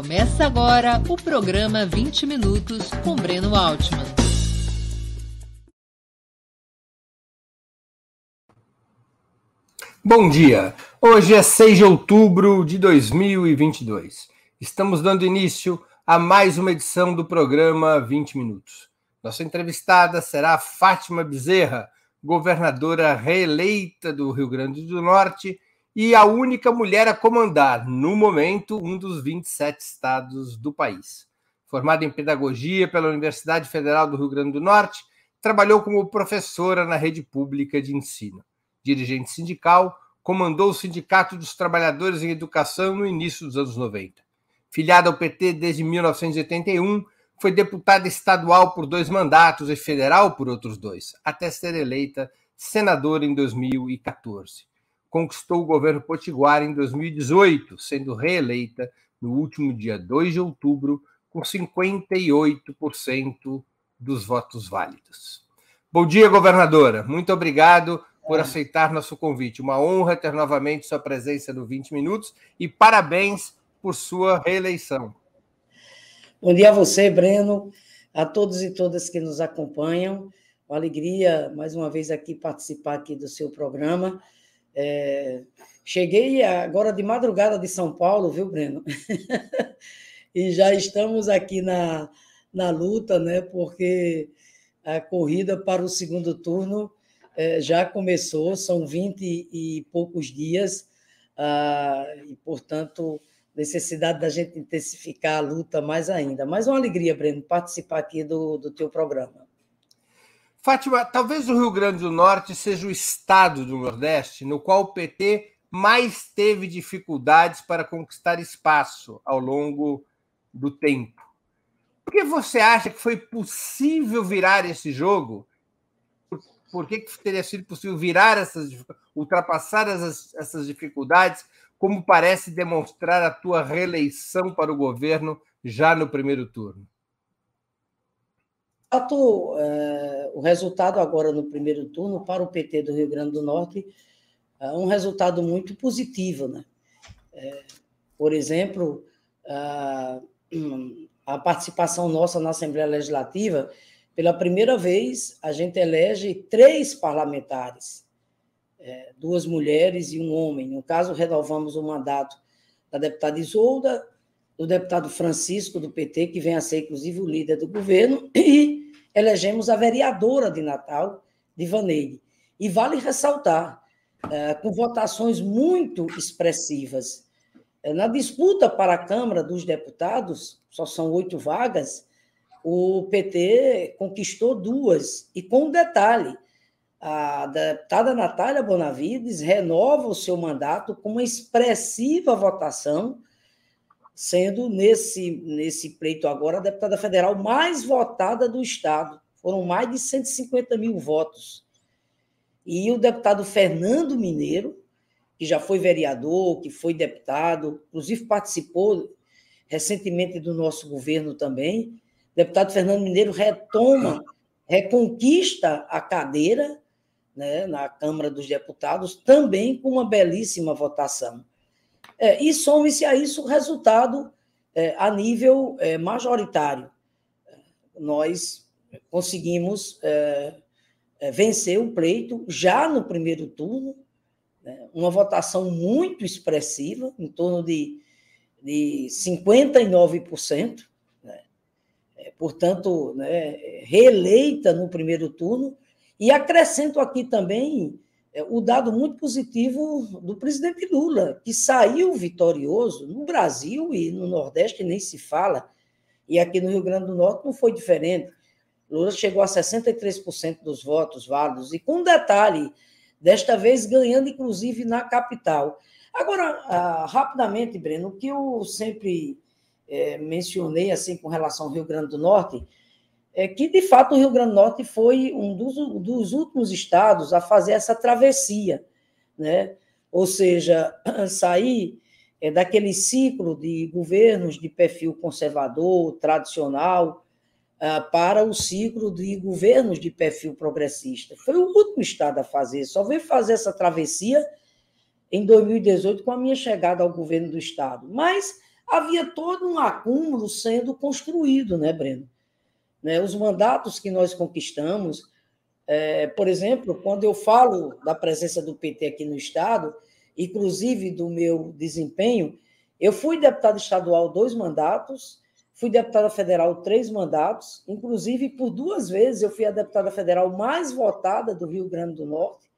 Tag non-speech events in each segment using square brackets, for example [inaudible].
Começa agora o programa 20 Minutos com Breno Altman. Bom dia! Hoje é 6 de outubro de 2022. Estamos dando início a mais uma edição do programa 20 Minutos. Nossa entrevistada será Fátima Bezerra, governadora reeleita do Rio Grande do Norte e a única mulher a comandar, no momento, um dos 27 estados do país. Formada em pedagogia pela Universidade Federal do Rio Grande do Norte, trabalhou como professora na rede pública de ensino. Dirigente sindical, comandou o Sindicato dos Trabalhadores em Educação no início dos anos 90. Filiada ao PT desde 1981, foi deputada estadual por dois mandatos e federal por outros dois, até ser eleita senadora em 2014 conquistou o governo potiguar em 2018, sendo reeleita no último dia 2 de outubro, com 58% dos votos válidos. Bom dia, governadora. Muito obrigado por é. aceitar nosso convite. Uma honra ter novamente sua presença no 20 Minutos e parabéns por sua reeleição. Bom dia a você, Breno, a todos e todas que nos acompanham. Uma alegria, mais uma vez, aqui participar aqui do seu programa. É, cheguei agora de madrugada de São Paulo, viu, Breno? [laughs] e já estamos aqui na, na luta, né? Porque a corrida para o segundo turno é, já começou, são 20 e poucos dias, ah, e, portanto, necessidade da gente intensificar a luta mais ainda. Mas uma alegria, Breno, participar aqui do, do teu programa. Fátima, talvez o Rio Grande do Norte seja o estado do Nordeste no qual o PT mais teve dificuldades para conquistar espaço ao longo do tempo. Por que você acha que foi possível virar esse jogo? Por que, que teria sido possível virar essas, ultrapassar essas, essas dificuldades, como parece demonstrar a tua reeleição para o governo já no primeiro turno? fato, o resultado agora no primeiro turno para o PT do Rio Grande do Norte é um resultado muito positivo. Né? É, por exemplo, a, a participação nossa na Assembleia Legislativa, pela primeira vez, a gente elege três parlamentares, é, duas mulheres e um homem. No caso, renovamos o mandato da deputada Isolda, do deputado Francisco, do PT, que vem a ser, inclusive, o líder do governo, [clears throat] e elegemos a vereadora de Natal, Divaneide. E vale ressaltar, é, com votações muito expressivas, é, na disputa para a Câmara dos Deputados, só são oito vagas, o PT conquistou duas, e com um detalhe, a deputada Natália Bonavides renova o seu mandato com uma expressiva votação, sendo nesse, nesse pleito agora a deputada federal mais votada do Estado. Foram mais de 150 mil votos. E o deputado Fernando Mineiro, que já foi vereador, que foi deputado, inclusive participou recentemente do nosso governo também, o deputado Fernando Mineiro retoma, reconquista a cadeira né, na Câmara dos Deputados, também com uma belíssima votação. É, e some-se a isso o resultado é, a nível é, majoritário. Nós conseguimos é, é, vencer o pleito já no primeiro turno, né, uma votação muito expressiva, em torno de, de 59%, né, é, portanto, né, reeleita no primeiro turno, e acrescento aqui também o dado muito positivo do presidente Lula, que saiu vitorioso no Brasil e no Nordeste nem se fala, e aqui no Rio Grande do Norte não foi diferente. Lula chegou a 63% dos votos válidos, e com detalhe, desta vez ganhando inclusive na capital. Agora, ah, rapidamente, Breno, o que eu sempre é, mencionei assim com relação ao Rio Grande do Norte é que, de fato, o Rio Grande do Norte foi um dos, dos últimos estados a fazer essa travessia, né? ou seja, [clears throat] sair é, daquele ciclo de governos de perfil conservador, tradicional, ah, para o ciclo de governos de perfil progressista. Foi o último estado a fazer, só veio fazer essa travessia em 2018 com a minha chegada ao governo do estado. Mas havia todo um acúmulo sendo construído, né, Breno? Né, os mandatos que nós conquistamos, é, por exemplo, quando eu falo da presença do PT aqui no Estado, inclusive do meu desempenho, eu fui deputado estadual dois mandatos, fui deputada federal três mandatos, inclusive por duas vezes eu fui a deputada federal mais votada do Rio Grande do Norte.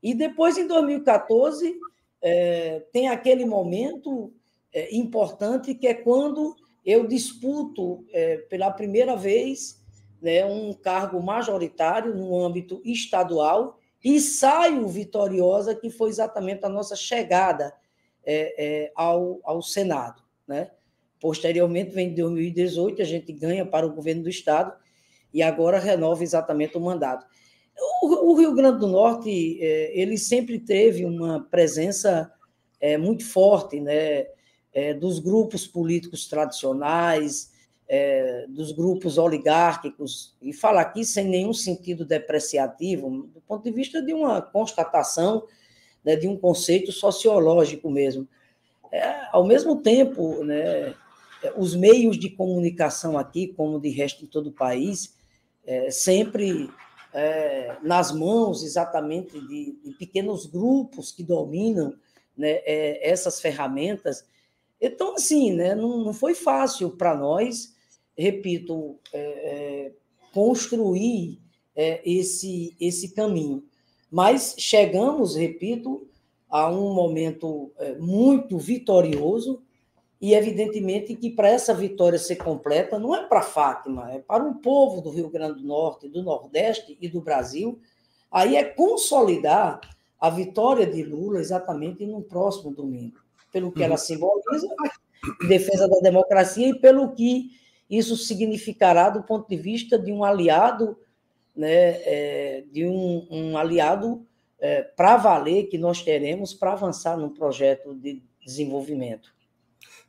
E depois, em 2014, é, tem aquele momento é, importante que é quando eu disputo é, pela primeira vez né, um cargo majoritário no âmbito estadual e saio vitoriosa, que foi exatamente a nossa chegada é, é, ao, ao Senado. Né? Posteriormente, vem 2018, a gente ganha para o governo do Estado e agora renova exatamente o mandato. O, o Rio Grande do Norte, é, ele sempre teve uma presença é, muito forte, né? É, dos grupos políticos tradicionais, é, dos grupos oligárquicos, e falo aqui sem nenhum sentido depreciativo, do ponto de vista de uma constatação, né, de um conceito sociológico mesmo. É, ao mesmo tempo, né, os meios de comunicação aqui, como de resto em todo o país, é, sempre é, nas mãos exatamente de, de, pequenos grupos que dominam né, é, essas ferramentas. Então, assim, né, não, não foi fácil para nós, repito, é, é, construir é, esse, esse caminho. Mas chegamos, repito, a um momento muito vitorioso, e, evidentemente, que para essa vitória ser completa, não é para Fátima, é para o povo do Rio Grande do Norte, do Nordeste e do Brasil. Aí é consolidar a vitória de Lula exatamente no próximo domingo, pelo que ela uhum. simboliza, em defesa da democracia e pelo que isso significará do ponto de vista de um aliado, né, é, de um, um aliado é, para valer que nós teremos para avançar num projeto de desenvolvimento.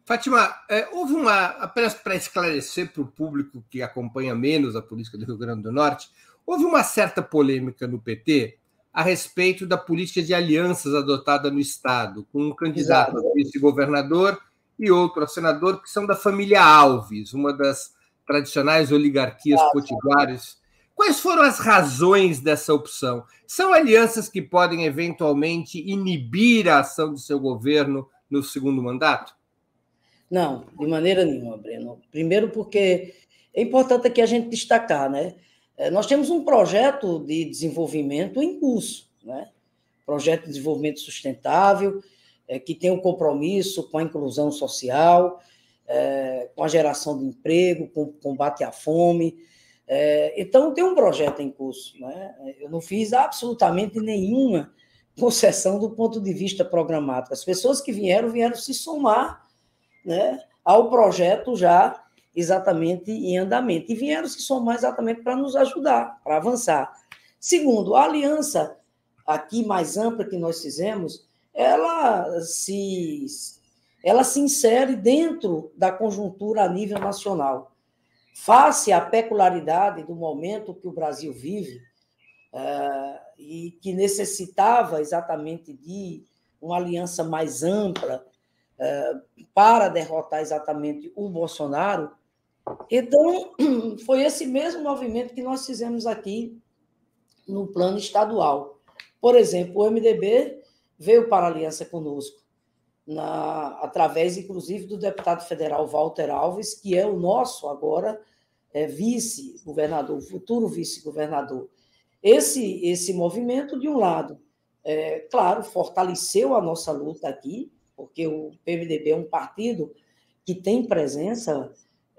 Fátima, é, houve uma, apenas para esclarecer para o público que acompanha menos a política do Rio Grande do Norte, houve uma certa polêmica no PT a respeito da política de alianças adotada no Estado, com um candidato a vice-governador e outro a senador, que são da família Alves, uma das tradicionais oligarquias potiguares. Quais foram as razões dessa opção? São alianças que podem eventualmente inibir a ação do seu governo no segundo mandato? Não, de maneira nenhuma, Breno. Primeiro, porque é importante aqui a gente destacar, né? É, nós temos um projeto de desenvolvimento em curso, né? Projeto de desenvolvimento sustentável, é, que tem um compromisso com a inclusão social, é, com a geração de emprego, com o combate à fome. Então, tem um projeto em curso. Né? Eu não fiz absolutamente nenhuma [laughs] concessão do ponto de vista programático. As pessoas que vieram, vieram se somar né, ao projeto já exatamente em andamento. E vieram se somar exatamente para nos ajudar, para avançar. Segundo, a aliança aqui mais ampla que nós fizemos, ela se, ela se insere dentro da conjuntura a nível nacional. Face à peculiaridade do momento que o Brasil vive, uh, e que necessitava exatamente de uma aliança mais ampla, para derrotar exatamente o Bolsonaro. Então, [clears throat] foi esse mesmo movimento que nós fizemos aqui no plano estadual. Por exemplo, o MDB veio para a aliança conosco, na, através, inclusive, do deputado federal Walter Alves, que é o nosso agora é, vice-governador, futuro vice-governador. Esse, esse movimento, de um lado, é, claro, fortaleceu a nossa luta aqui, porque o PMDB é um partido que tem presença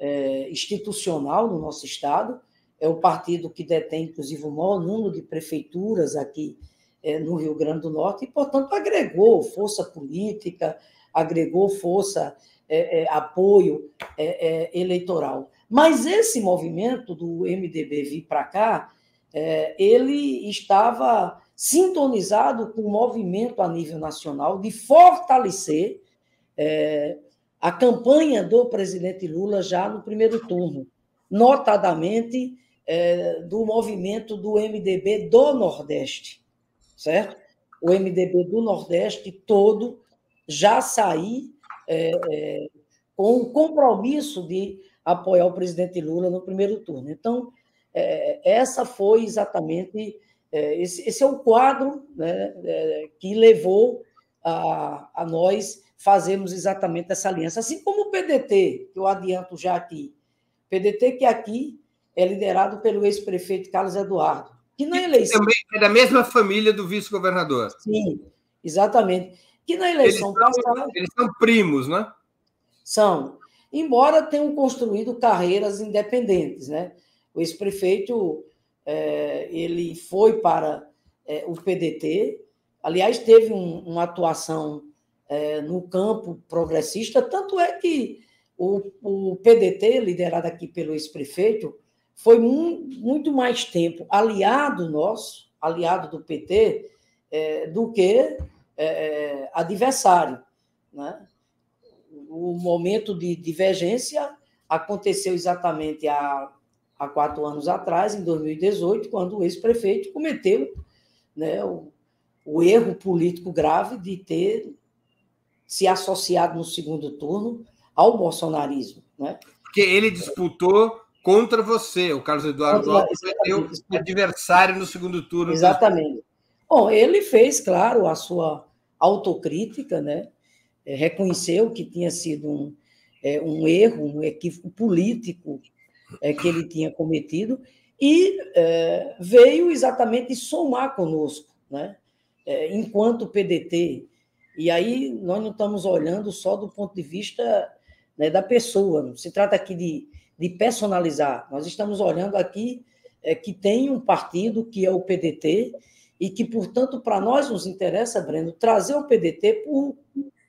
é, institucional no nosso Estado, é o partido que detém, inclusive, o maior número de prefeituras aqui é, no Rio Grande do Norte, e, portanto, agregou força política, agregou força, é, é apoio é, é, eleitoral. Mas esse movimento do MDB vir para cá, ele estava sintonizado com o movimento a nível nacional de fortalecer é, a campanha do presidente Lula já no primeiro turno, notadamente é, do movimento do MDB do Nordeste, certo? O MDB do Nordeste todo já sair é, é, com o compromisso de apoiar o presidente Lula no primeiro turno. Então, é, essa foi exatamente é, esse, esse, é o quadro né, é, que levou a, a nós fazermos exatamente essa aliança. Assim como o PDT, que eu adianto já aqui. PDT que aqui é liderado pelo ex-prefeito Carlos Eduardo, que na eleição... Também é da mesma família do vice-governador. Sim, exatamente. Que na eleição eles são, passada... Eles são primos, né? São. Embora tenham construído carreiras independentes, né? O ex-prefeito é, ele foi para é, o PDT, aliás, teve um, uma atuação é, no campo progressista, tanto é que o, o PDT, liderado aqui pelo ex-prefeito, foi mu muito mais tempo aliado nosso, aliado do PT, é, do que é, é, adversário. Né? O momento de divergência aconteceu exatamente há há quatro anos atrás, em 2018, quando o ex-prefeito cometeu né, o, o erro político grave de ter se associado no segundo turno ao bolsonarismo. Né? Porque ele disputou contra você, o Carlos Eduardo Lopes, seu adversário no segundo turno. Exatamente. Bom, ele fez, claro, a sua autocrítica, né? É, reconheceu que tinha sido um, é, um erro, um equívoco político é, que ele tinha cometido e é, veio exatamente somar conosco, né? É, enquanto PDT. E aí nós não estamos olhando só do ponto de vista né, da pessoa, não se trata aqui de, de personalizar, nós estamos olhando aqui é, que tem um partido que é o PDT e que, portanto, para nós nos interessa, Breno, trazer o PDT por,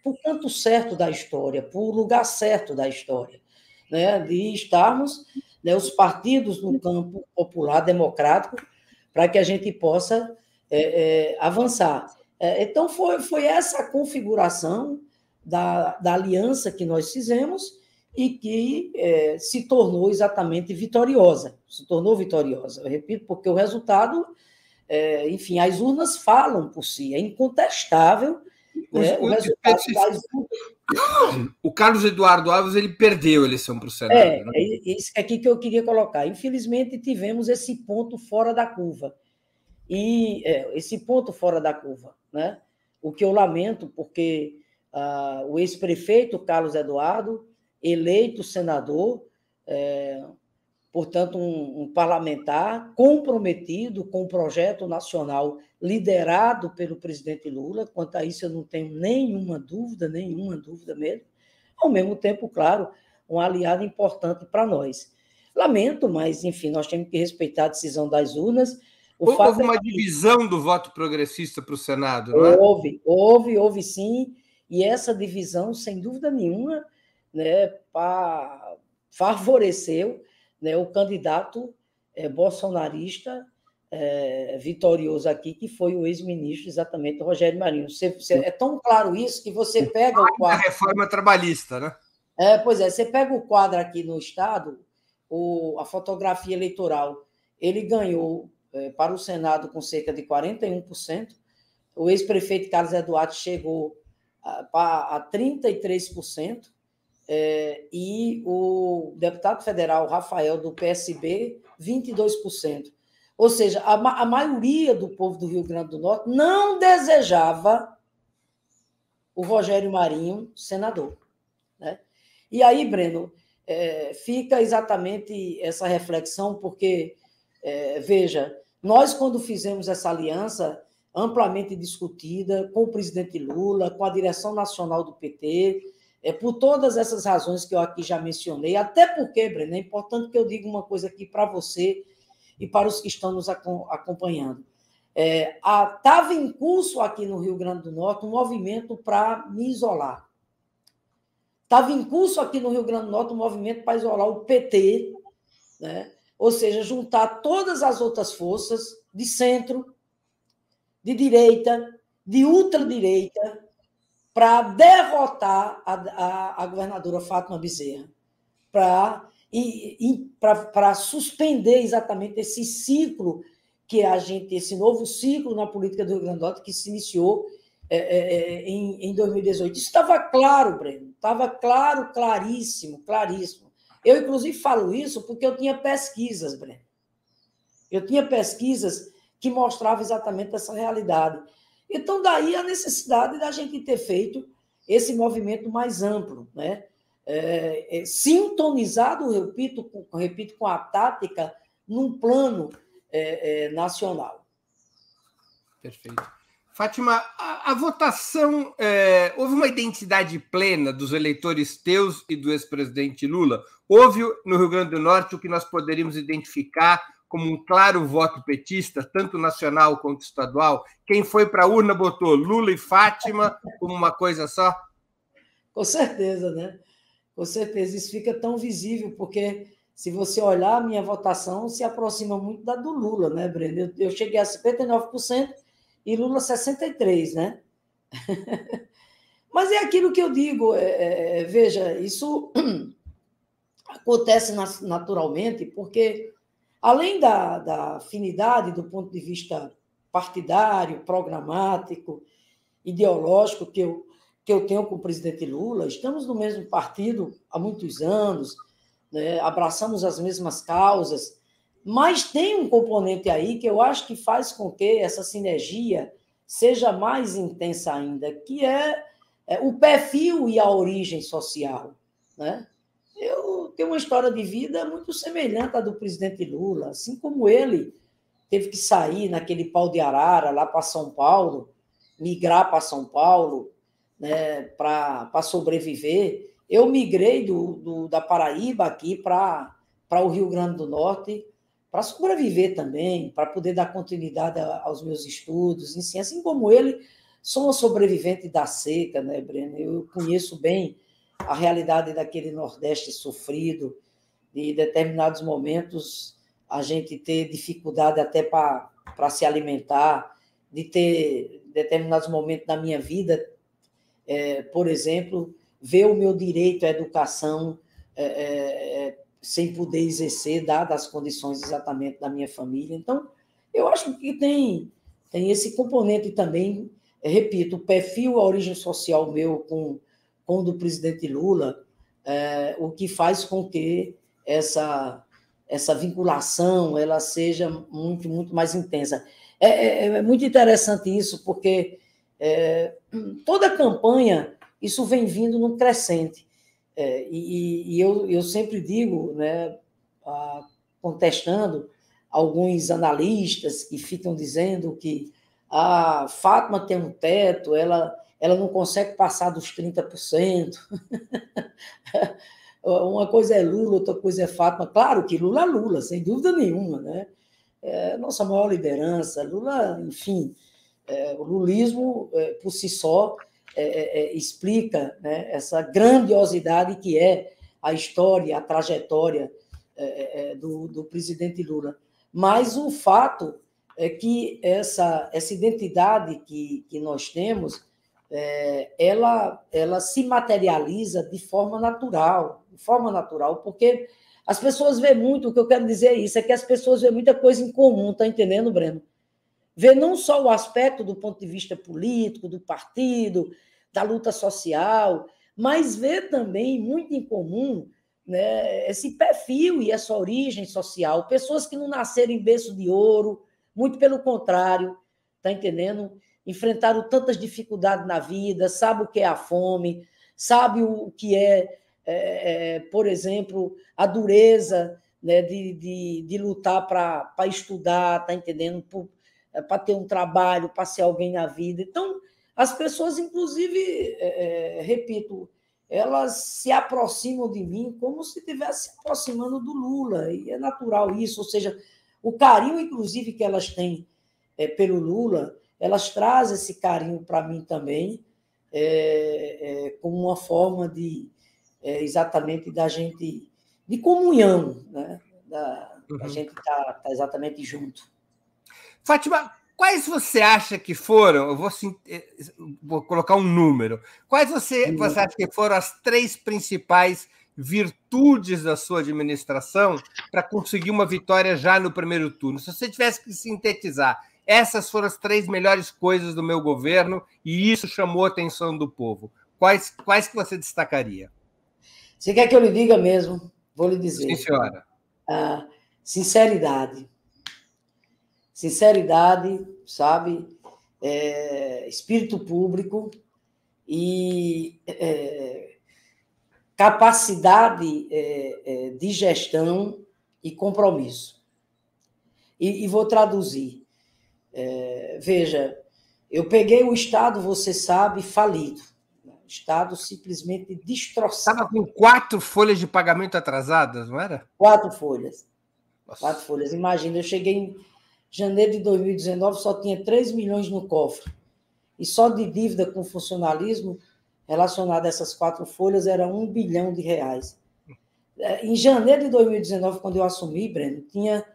por canto certo da história, por lugar certo da história, né? de estarmos né, os partidos no campo popular democrático para que a gente possa é, é, avançar. É, então, foi, foi essa configuração da, da aliança que nós fizemos e que é, se tornou exatamente vitoriosa. Se tornou vitoriosa, eu repito, porque o resultado, é, enfim, as urnas falam por si, é incontestável né, o resultado das urnas [coughs] o Carlos Eduardo Alves ele perdeu a eleição para o Senado. É, né? é isso aqui que eu queria colocar. Infelizmente, tivemos esse ponto fora da curva. E é, esse ponto fora da curva, né? O que eu lamento, porque ah, o ex-prefeito Carlos Eduardo, eleito senador, é, portanto, um, um, parlamentar comprometido com o projeto nacional liderado pelo presidente Lula. Quanto a isso, eu não tenho nenhuma dúvida, nenhuma dúvida mesmo. Ao mesmo tempo, claro, um aliado importante para nós. Lamento, mas, enfim, nós temos que respeitar a decisão das urnas. O houve é uma é que... divisão do voto progressista para o Senado, não é? Houve, houve, houve sim. E essa divisão, sem dúvida nenhuma, né, pa... favoreceu né, o candidato é, bolsonarista é, vitorioso aqui, que foi o ex-ministro, exatamente, Rogério Marinho. Você, você, é tão claro isso que você pega o quadro. A reforma trabalhista, né? É, pois é, você pega o quadro aqui no Estado, o, a fotografia eleitoral, ele ganhou para o Senado com cerca de 41%, o ex-prefeito Carlos Eduardo chegou a, a 33%, é, e o deputado federal Rafael, do PSB, 22%. Ou seja, a, a maioria do povo do Rio Grande do Norte não desejava o Rogério Marinho senador. Né? E aí, Breno, é, fica exatamente essa reflexão, porque, é, veja, nós, quando fizemos essa aliança amplamente discutida com o presidente Lula, com a direção nacional do PT, é por todas essas razões que eu aqui já mencionei, até porque, Breno, é importante que eu diga uma coisa aqui para você e para os que estão nos acompanhando. Estava é, em curso aqui no Rio Grande do Norte um movimento para me isolar. Estava em curso aqui no Rio Grande do Norte um movimento para isolar o PT, né? Ou seja, juntar todas as outras forças de centro, de direita, de ultradireita, para derrotar a, a, a, governadora Fátima Bezerra, para suspender exatamente esse ciclo que a gente, esse novo ciclo na política do Rio Grande do Norte que se iniciou é, é, em, em 2018. Isso estava claro, Breno, estava claro, claríssimo, claríssimo. Eu, inclusive, falo isso porque eu tinha pesquisas, Breno. Eu tinha pesquisas que mostravam exatamente essa realidade. Então, daí a necessidade da gente ter feito esse movimento mais amplo, né? É, é, sintonizado, repito, com, repito, com a tática num plano é, é nacional. Perfeito. Fátima, a, a votação é, houve uma identidade plena dos eleitores teus e do ex-presidente Lula. Houve no Rio Grande do Norte o que nós poderíamos identificar como um claro voto petista, tanto nacional quanto estadual. Quem foi para a urna botou Lula e Fátima como uma coisa só? Com certeza, né? Com certeza. Isso fica tão visível, porque se você olhar a minha votação, se aproxima muito da do Lula, né, Breno? Eu, eu cheguei a 59% e Lula 63%, né? [laughs] Mas é aquilo que eu digo, é, é, é veja, isso [clears throat] acontece naturalmente, porque além da, da afinidade do ponto de vista partidário, programático, ideológico que eu, que eu tenho com o presidente Lula, estamos no mesmo partido há muitos anos, né, abraçamos as mesmas causas, mas tem um componente aí que eu acho que faz com que essa sinergia seja mais intensa ainda, que é, é o perfil e a origem social. Né? Eu tenho uma história de vida muito semelhante à do presidente Lula, assim como ele teve que sair naquele pau de arara lá para São Paulo, migrar para São Paulo, né, para sobreviver. Eu migrei do, do da Paraíba aqui para o Rio Grande do Norte para sobreviver também, para poder dar continuidade aos meus estudos, enfim, assim como ele, sou uma sobrevivente da seca, né, Breno? Eu conheço bem a realidade daquele Nordeste sofrido, de determinados momentos a gente ter dificuldade até para se alimentar, de ter determinados momentos da minha vida é, por exemplo, ver o meu direito à educação é, é, sem poder exercer, dadas as condições exatamente da minha família. Então, eu acho que tem, tem esse componente também, repito, o perfil, a origem social meu com, com o do presidente Lula, é, o que faz com que essa, essa vinculação ela seja muito, muito mais intensa. É, é, é muito interessante isso, porque é, toda a campanha, isso vem vindo num crescente. É, e, e eu, eu sempre digo, né, contestando alguns analistas que ficam dizendo que a Fátima tem um teto, ela, ela não consegue passar dos 30%. [laughs] Uma coisa é Lula, outra coisa é Fátima. Claro que Lula é Lula, sem dúvida nenhuma, né? É nossa maior liderança. Lula, enfim, é, o lulismo, é, por si só, é, é, é, explica né, essa grandiosidade que é a história, a trajetória do, do presidente Lula. Mas o fato é que essa, essa identidade que, que nós temos, é, ela, ela se materializa de forma natural, de forma natural, porque as pessoas veem muito, o que eu quero dizer é isso, é que as pessoas veem muita coisa em comum, tá entendendo, Breno? Ver não só o aspecto do ponto de vista político, do partido, da luta social, mas ver também muito em comum né, esse perfil e essa origem social. Pessoas que não nasceram em berço de ouro, muito pelo contrário, tá entendendo? Enfrentaram tantas dificuldades na vida, sabe o que é a fome, sabe o que é, é, é por exemplo, a dureza né, de, de, de lutar para estudar, tá entendendo? Por, é, para ter um trabalho, para ser alguém na vida. Então, as pessoas, inclusive, é, repito, elas se aproximam de mim como se estivesse se aproximando do Lula, e é natural isso, ou seja, o carinho, inclusive, que elas têm é, pelo Lula, elas trazem esse carinho para mim também, como uma forma de, exatamente, da gente, de comunhão, né? da, uhum. a gente estar tá, tá exatamente junto. Fátima, quais você acha que foram? Eu vou, eh, vou colocar um número. Quais você, você acha que foram as três principais virtudes da sua administração para conseguir uma vitória já no primeiro turno? Se você tivesse que sintetizar essas foram as três melhores coisas do meu governo e isso chamou a atenção do povo. Quais, quais que você destacaria? Você quer que eu lhe diga mesmo? Vou lhe dizer. Sim, senhora. Ah, sinceridade. Sinceridade, sabe? É, espírito público e é, capacidade é, é de gestão e compromisso. E, e vou traduzir. É, veja, eu peguei o Estado, você sabe, falido. O Estado simplesmente destroçado. Estava com quatro folhas de pagamento atrasadas, não era? Quatro folhas. Nossa. Quatro folhas. Imagina, eu cheguei em janeiro de 2019, só tinha 3 milhões no cofre. E só de dívida com funcionalismo relacionada a essas quatro folhas era um bilhão de reais. É, em janeiro de 2019, quando eu assumi, Breno, tinha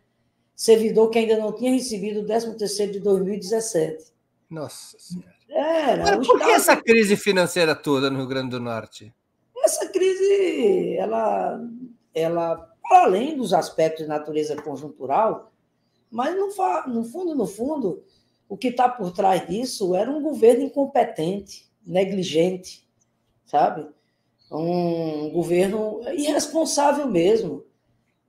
servidor que ainda não tinha recebido o 13º de 2017. Nossa Senhora. Era, Agora, por que essa crise financeira toda no Rio Grande do Norte? Essa crise, ela, ela para além dos aspectos de natureza conjuntural, mas no, no fundo, no fundo, o que está por trás disso era um governo incompetente, negligente, sabe? Um governo irresponsável mesmo,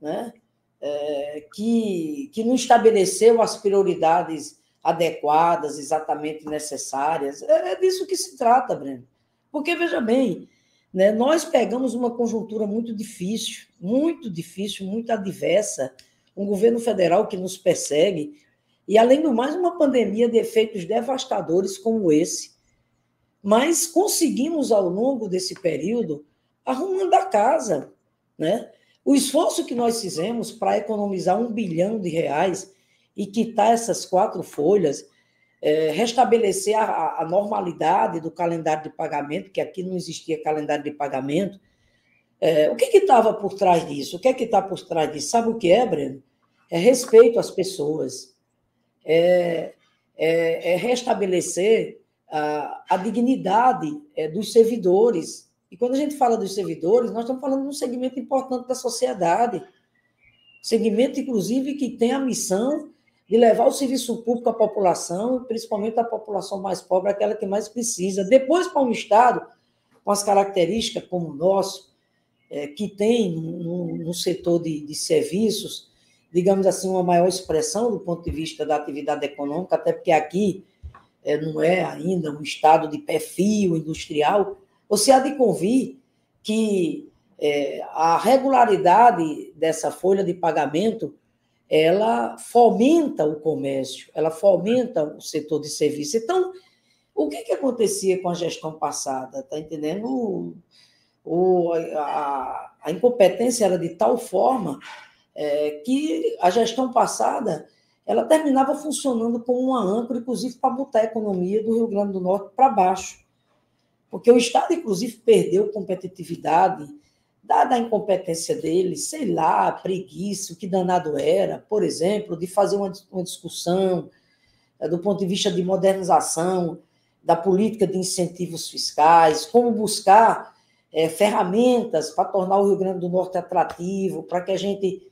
né? É, que, que não estabeleceu as prioridades adequadas, exatamente necessárias. É, é disso que se trata, Breno. Porque, veja bem, né, nós pegamos uma conjuntura muito difícil, muito difícil, muito adversa, um governo federal que nos persegue, e, além do mais, uma pandemia de efeitos devastadores como esse. Mas conseguimos, ao longo desse período, arrumando a casa. Né? O esforço que nós fizemos para economizar um bilhão de reais e quitar essas quatro folhas, é, restabelecer a, a, normalidade do calendário de pagamento, que aqui não existia calendário de pagamento. É, o que estava por trás disso? O que é que está por trás disso? Sabe o que é, Breno? É respeito às pessoas, é, é, é restabelecer a, a dignidade é, dos servidores. E quando a gente fala dos servidores, nós estamos falando de um segmento importante da sociedade, segmento, inclusive, que tem a missão de levar o serviço público à população, principalmente à população mais pobre, aquela que mais precisa. Depois, para um Estado com as características como o nosso, é, que tem no, no setor de, de, serviços, digamos assim, uma maior expressão do ponto de vista da atividade econômica, até porque aqui é, não é ainda um Estado de perfil industrial, você há de convir que é, a regularidade dessa folha de pagamento ela fomenta o comércio, ela fomenta o setor de serviço. Então, o que, que acontecia com a gestão passada? Está entendendo? O, o, a, a, incompetência era de tal forma é, que a gestão passada ela terminava funcionando como uma âncora, inclusive, para botar a economia do Rio Grande do Norte para baixo. Porque o Estado, inclusive, perdeu competitividade, dada a incompetência dele, sei lá, preguiça, o que danado era, por exemplo, de fazer uma, uma discussão é, do ponto de vista de modernização da política de incentivos fiscais, como buscar é, ferramentas para tornar o Rio Grande do Norte atrativo, para que a gente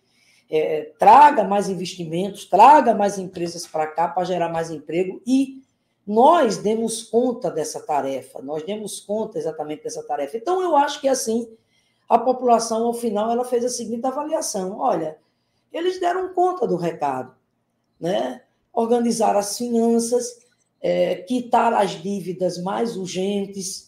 é, traga mais investimentos, traga mais empresas para cá para gerar mais emprego e nós demos conta dessa tarefa, nós demos conta exatamente dessa tarefa. Então, eu acho que assim a população, ao final, ela fez a seguinte avaliação: olha, eles deram conta do recado, né? organizar as finanças, é, quitar as dívidas mais urgentes,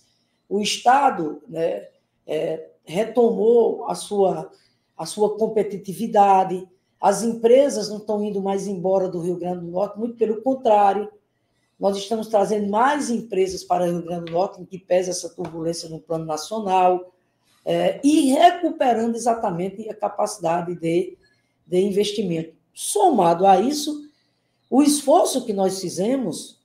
o Estado né, é, retomou a sua, a sua competitividade, as empresas não estão indo mais embora do Rio Grande do Norte, muito pelo contrário, nós estamos trazendo mais empresas para o Rio Grande do Norte, em que pesa essa turbulência no plano nacional é, e recuperando exatamente a capacidade de, de investimento. Somado a isso, o esforço que nós fizemos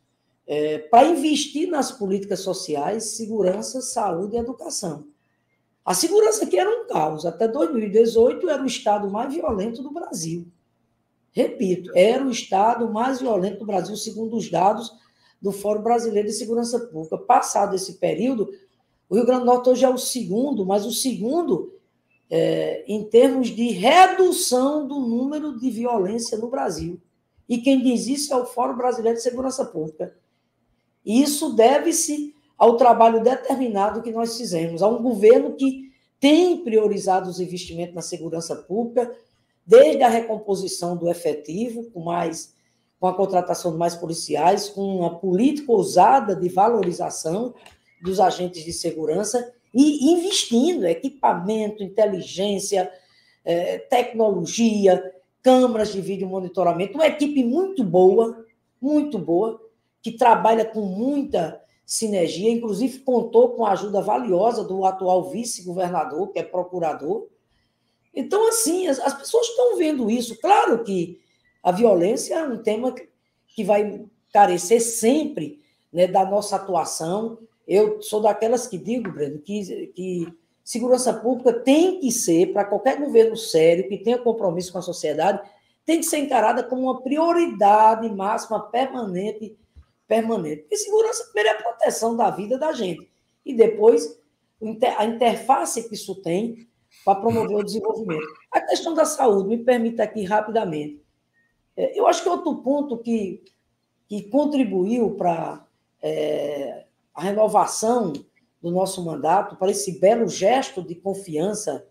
é, para investir nas políticas sociais, segurança, saúde e educação. A segurança aqui era um caos. Até 2018 era o estado mais violento do Brasil. Repito, era o estado mais violento do Brasil, segundo os dados do Fórum Brasileiro de Segurança Pública. Passado esse período, o Rio Grande do Norte hoje é o segundo, mas o segundo é, em termos de redução do número de violência no Brasil. E quem diz isso é o Fórum Brasileiro de Segurança Pública. E isso deve-se ao trabalho determinado que nós fizemos, a um governo que tem priorizado os investimentos na segurança pública, desde a recomposição do efetivo, com mais com a contratação de mais policiais, com uma política ousada de valorização dos agentes de segurança e investindo equipamento, inteligência, eh, tecnologia, câmaras de vídeo monitoramento, uma equipe muito boa, muito boa, que trabalha com muita sinergia, inclusive contou com a ajuda valiosa do atual vice-governador, que é procurador. Então, assim, as, as pessoas estão vendo isso. Claro que a violência é um tema que vai carecer sempre né, da nossa atuação. Eu sou daquelas que digo, Breno, que, que segurança pública tem que ser, para qualquer governo sério, que tenha compromisso com a sociedade, tem que ser encarada como uma prioridade máxima, permanente, permanente. Porque segurança, primeiro, é a proteção da vida da gente. E depois, a interface que isso tem para promover o desenvolvimento. A questão da saúde, me permita aqui rapidamente. É, eu acho que outro ponto que, que contribuiu para é, a renovação do nosso mandato, para esse belo gesto de confiança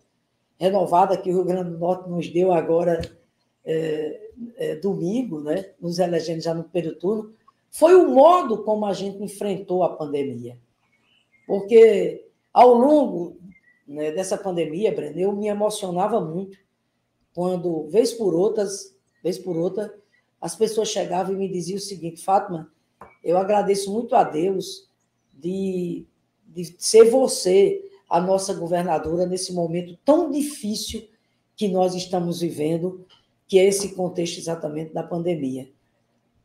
renovada que o Rio Grande do Norte nos deu agora é, é, domingo, né, nos elegendo já no primeiro turno, foi o modo como a gente enfrentou a pandemia. Porque ao longo né, dessa pandemia, Breno, eu me emocionava muito quando, vez por outras, vez por outra, as pessoas chegavam e me diziam o seguinte, Fátima, eu agradeço muito a Deus de de ser você a nossa governadora nesse momento tão difícil que nós estamos vivendo, que é esse contexto exatamente da pandemia.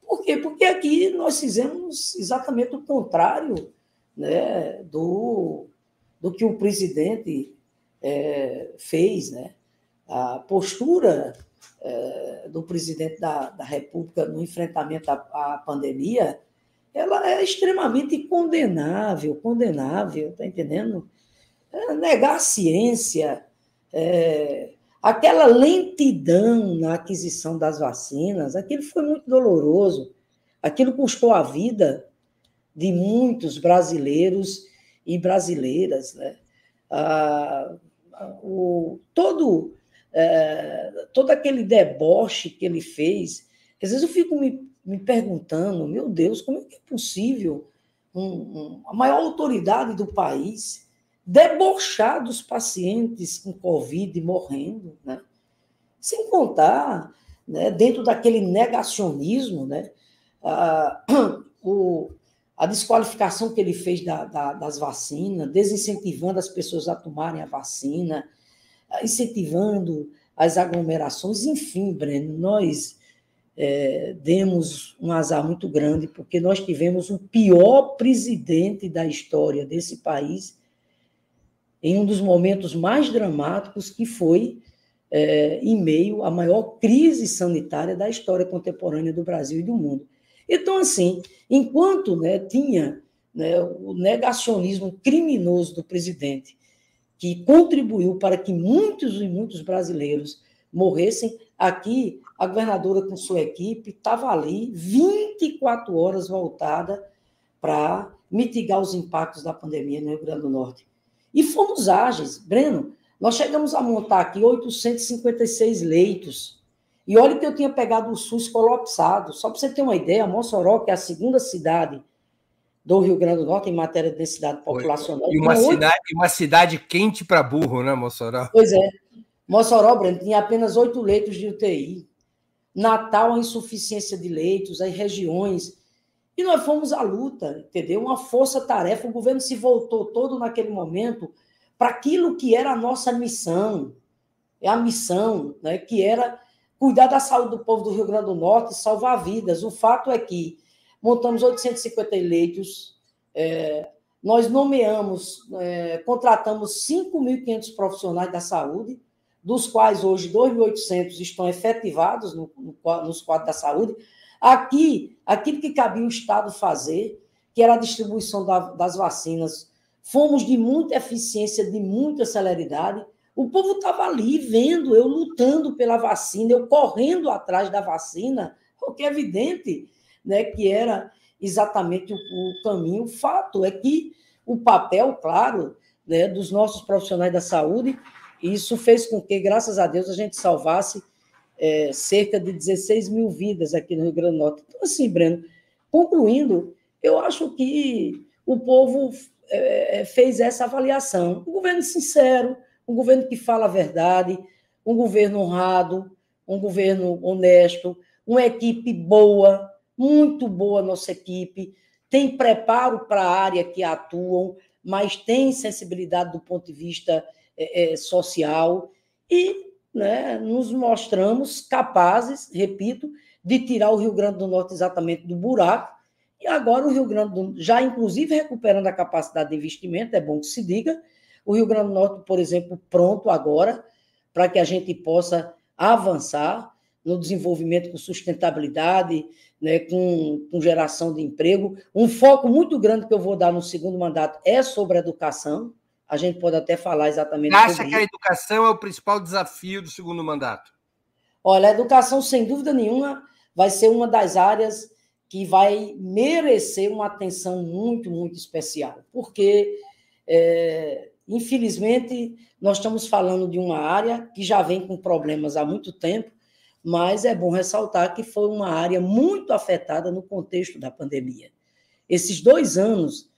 Por quê? Porque aqui nós fizemos exatamente o contrário né, do, do que o presidente é, fez. Né? A postura é, do presidente da, da República no enfrentamento à, à pandemia ela é extremamente condenável, condenável, tá entendendo? É negar a ciência, é, aquela lentidão na aquisição das vacinas, aquilo foi muito doloroso, aquilo custou a vida de muitos brasileiros e brasileiras, né? Ah, o, todo, é, todo aquele deboche que ele fez, às vezes eu fico me me perguntando, meu Deus, como é que é possível um, um, a maior autoridade do país debochar dos pacientes com Covid morrendo, né? Sem contar, né, dentro daquele negacionismo, né, a, [clears throat] o, a desqualificação que ele fez da, da, das vacinas, desincentivando as pessoas a tomarem a vacina, incentivando as aglomerações, enfim, Breno, nós é, demos um azar muito grande, porque nós tivemos o pior presidente da história desse país em um dos momentos mais dramáticos, que foi é, em meio à maior crise sanitária da história contemporânea do Brasil e do mundo. Então, assim, enquanto né, tinha né, o negacionismo criminoso do presidente, que contribuiu para que muitos e muitos brasileiros morressem, aqui a governadora com sua equipe estava ali 24 horas voltada para mitigar os impactos da pandemia no Rio Grande do Norte. E fomos ágeis. Breno, nós chegamos a montar aqui 856 leitos. E olha que eu tinha pegado o SUS colapsado. Só para você ter uma ideia, Mossoró, que é a segunda cidade do Rio Grande do Norte em matéria de densidade populacional. E uma, cidade, uma cidade quente para burro, né, Mossoró? Pois é. Mossoró, Breno, tinha apenas oito leitos de UTI. Natal, a insuficiência de leitos, as regiões. E nós fomos à luta, entendeu? Uma força-tarefa. O governo se voltou todo naquele momento para aquilo que era a nossa missão. É a missão, né, que era cuidar da saúde do povo do Rio Grande do Norte salvar vidas. O fato é que montamos 850 leitos, é, nós nomeamos, é, contratamos 5.500 profissionais da saúde, dos quais hoje 2.800 estão efetivados no, no, nos quadros da saúde. Aqui, aquilo que cabia o Estado fazer, que era a distribuição da, das vacinas, fomos de muita eficiência, de muita celeridade. O povo estava ali vendo, eu lutando pela vacina, eu correndo atrás da vacina [laughs] porque é evidente né, que era exatamente o, o caminho. O fato é que o papel, claro, né, dos nossos profissionais da saúde, isso fez com que, graças a Deus, a gente salvasse é, cerca de 16 mil vidas aqui no Rio Grande do Norte. Então, assim, Breno, concluindo, eu acho que o povo é, é fez essa avaliação. Um governo sincero, um governo que fala a verdade, um governo honrado, um governo honesto, uma equipe boa, muito boa nossa equipe, tem preparo para a área que atuam, mas tem sensibilidade do ponto de vista é, é, social e né, nos mostramos capazes, repito, de tirar o Rio Grande do Norte exatamente do buraco. E agora o Rio Grande do Norte, já inclusive recuperando a capacidade de investimento, é bom que se diga, o Rio Grande do Norte, por exemplo, pronto agora para que a gente possa avançar no desenvolvimento com sustentabilidade, né, com, com geração de emprego. Um foco muito grande que eu vou dar no segundo mandato é sobre a educação, a gente pode até falar exatamente Você acha que a educação é o principal desafio do segundo mandato? Olha, a educação, sem dúvida nenhuma, vai ser uma das áreas que vai merecer uma atenção muito, muito especial, porque, é, infelizmente, nós estamos falando de uma área que já vem com problemas há muito tempo, mas é bom ressaltar que foi uma área muito afetada no contexto da pandemia. Esses dois anos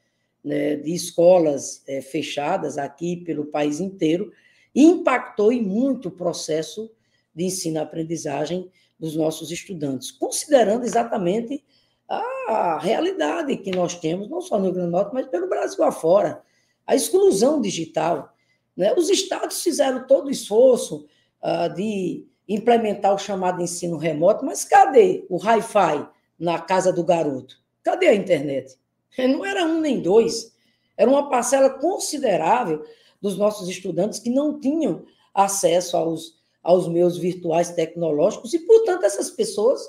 né, de escolas é, fechadas aqui pelo país inteiro, impactou em muito o processo de ensino-aprendizagem dos nossos estudantes, considerando exatamente a realidade que nós temos, não só no Rio Grande do Norte, mas pelo Brasil afora, a exclusão digital. Né? Os estados fizeram todo o esforço uh, de implementar o chamado ensino remoto, mas cadê o Wi-Fi na casa do garoto? Cadê a internet? Não era um nem dois, era uma parcela considerável dos nossos estudantes que não tinham acesso aos, aos meios virtuais tecnológicos e, portanto, essas pessoas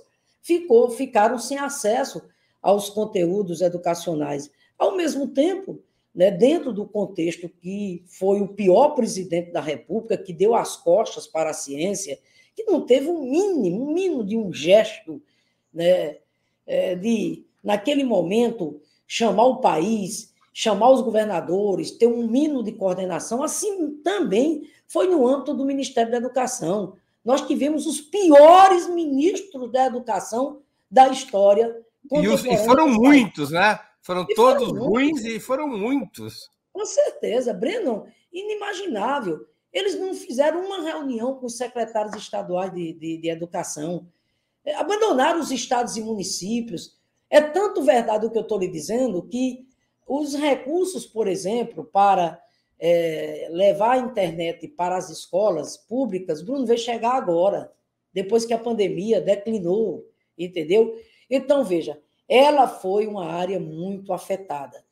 ficou, ficaram sem acesso aos conteúdos educacionais. Ao mesmo tempo, né, dentro do contexto que foi o pior presidente da República, que deu as costas para a ciência, que não teve um mínimo, um mínimo de um gesto né, é, de, naquele momento, chamar o país, chamar os governadores, ter um mínimo de coordenação, assim também foi no âmbito do Ministério da Educação. Nós tivemos os piores ministros da educação da história. E, os, e foram muitos, né? Foram e todos foram ruins muitos. e foram muitos. Com certeza, Breno, inimaginável. Eles não fizeram uma reunião com os secretários estaduais de, de, de educação, abandonaram os estados e municípios, é tanto verdade o que eu estou lhe dizendo que os recursos, por exemplo, para é, levar a internet para as escolas públicas, Bruno, veio chegar agora, depois que a pandemia declinou, entendeu? Então, veja, ela foi uma área muito afetada.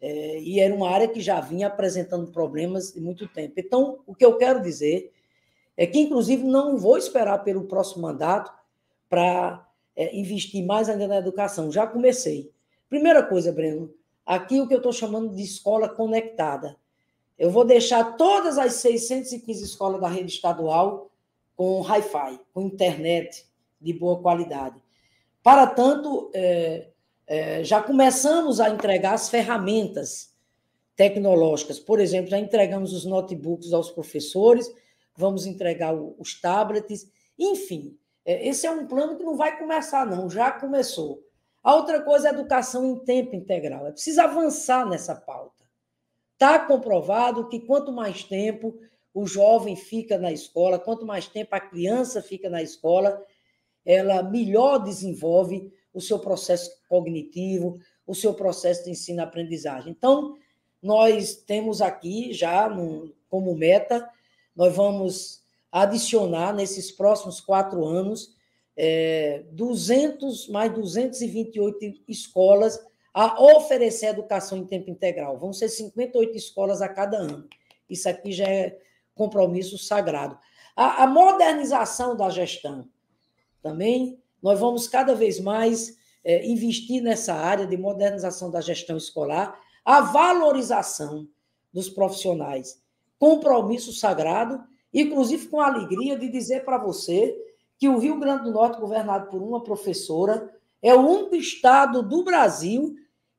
É, e era uma área que já vinha apresentando problemas de muito tempo. Então, o que eu quero dizer é que, inclusive, não vou esperar pelo próximo mandato para é, investir mais ainda na educação. Já comecei. Primeira coisa, Breno, aqui o que eu estou chamando de escola conectada. Eu vou deixar todas as 615 escolas da rede estadual com Wi-Fi, com internet de boa qualidade. Para tanto, é, é, já começamos a entregar as ferramentas tecnológicas. Por exemplo, já entregamos os notebooks aos professores, vamos entregar os tablets, enfim, esse é um plano que não vai começar, não, já começou. A outra coisa é a educação em tempo integral. É preciso avançar nessa pauta. Está comprovado que quanto mais tempo o jovem fica na escola, quanto mais tempo a criança fica na escola, ela melhor desenvolve o seu processo cognitivo, o seu processo de ensino-aprendizagem. Então, nós temos aqui já no, como meta, nós vamos adicionar nesses próximos quatro anos é, 200, mais 228 escolas a oferecer educação em tempo integral. Vão ser 58 escolas a cada ano. Isso aqui já é compromisso sagrado. A, a modernização da gestão. Também nós vamos cada vez mais é, investir nessa área de modernização da gestão escolar, a valorização dos profissionais. Compromisso sagrado inclusive com a alegria de dizer para você que o Rio Grande do Norte, governado por uma professora, é o único estado do Brasil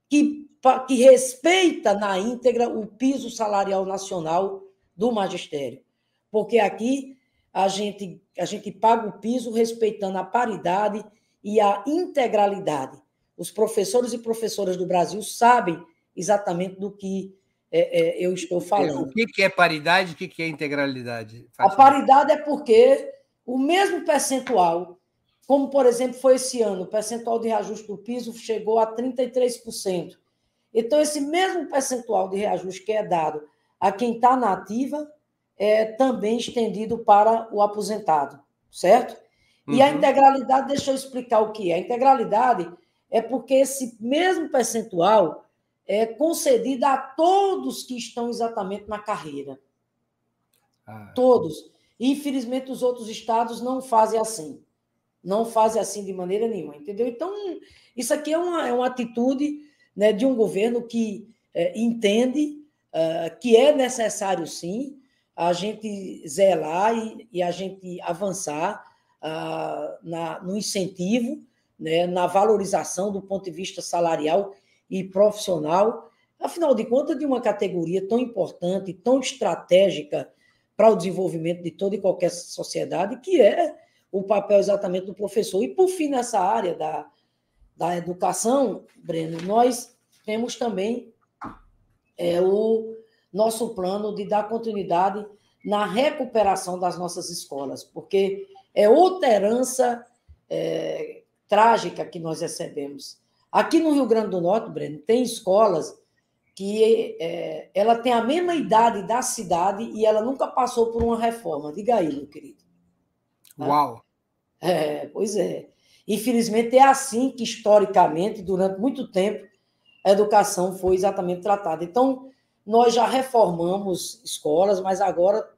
que, que respeita na íntegra o piso salarial nacional do magistério. Porque aqui a gente, a gente paga o piso respeitando a paridade e a integralidade. Os professores e professoras do Brasil sabem exatamente do que é, é, eu estou falando. O que, é paridade e o que, é integralidade? A paridade é porque o mesmo percentual, como por exemplo foi esse ano, o percentual de reajuste do piso chegou a 33%. Então, esse mesmo percentual de reajuste que é dado a quem está na ativa é também estendido para o aposentado, certo? E a uhum. integralidade, deixa eu explicar o que é. A integralidade é porque esse mesmo percentual é concedido a todos que estão exatamente na carreira. Ah. Todos. Infelizmente, os outros estados não fazem assim. Não fazem assim de maneira nenhuma, entendeu? Então, isso aqui é uma, é uma atitude né, de um governo que é, entende uh, que é necessário, sim, a gente zelar e, e a gente avançar uh, na, no incentivo, né, na valorização do ponto de vista salarial e profissional, afinal de contas, de uma categoria tão importante, tão estratégica para o desenvolvimento de toda e qualquer sociedade, que é o papel exatamente do professor. E, por fim, nessa área da, da educação, Breno, nós temos também é, o nosso plano de dar continuidade na recuperação das nossas escolas, porque é outra herança é, trágica que nós recebemos. Aqui no Rio Grande do Norte, Breno, tem escolas que é, ela tem a mesma idade da cidade e ela nunca passou por uma reforma. Diga aí, meu querido. Tá? Uau! É, pois é. Infelizmente, é assim que, historicamente, durante muito tempo, a educação foi exatamente tratada. Então, nós já reformamos escolas, mas agora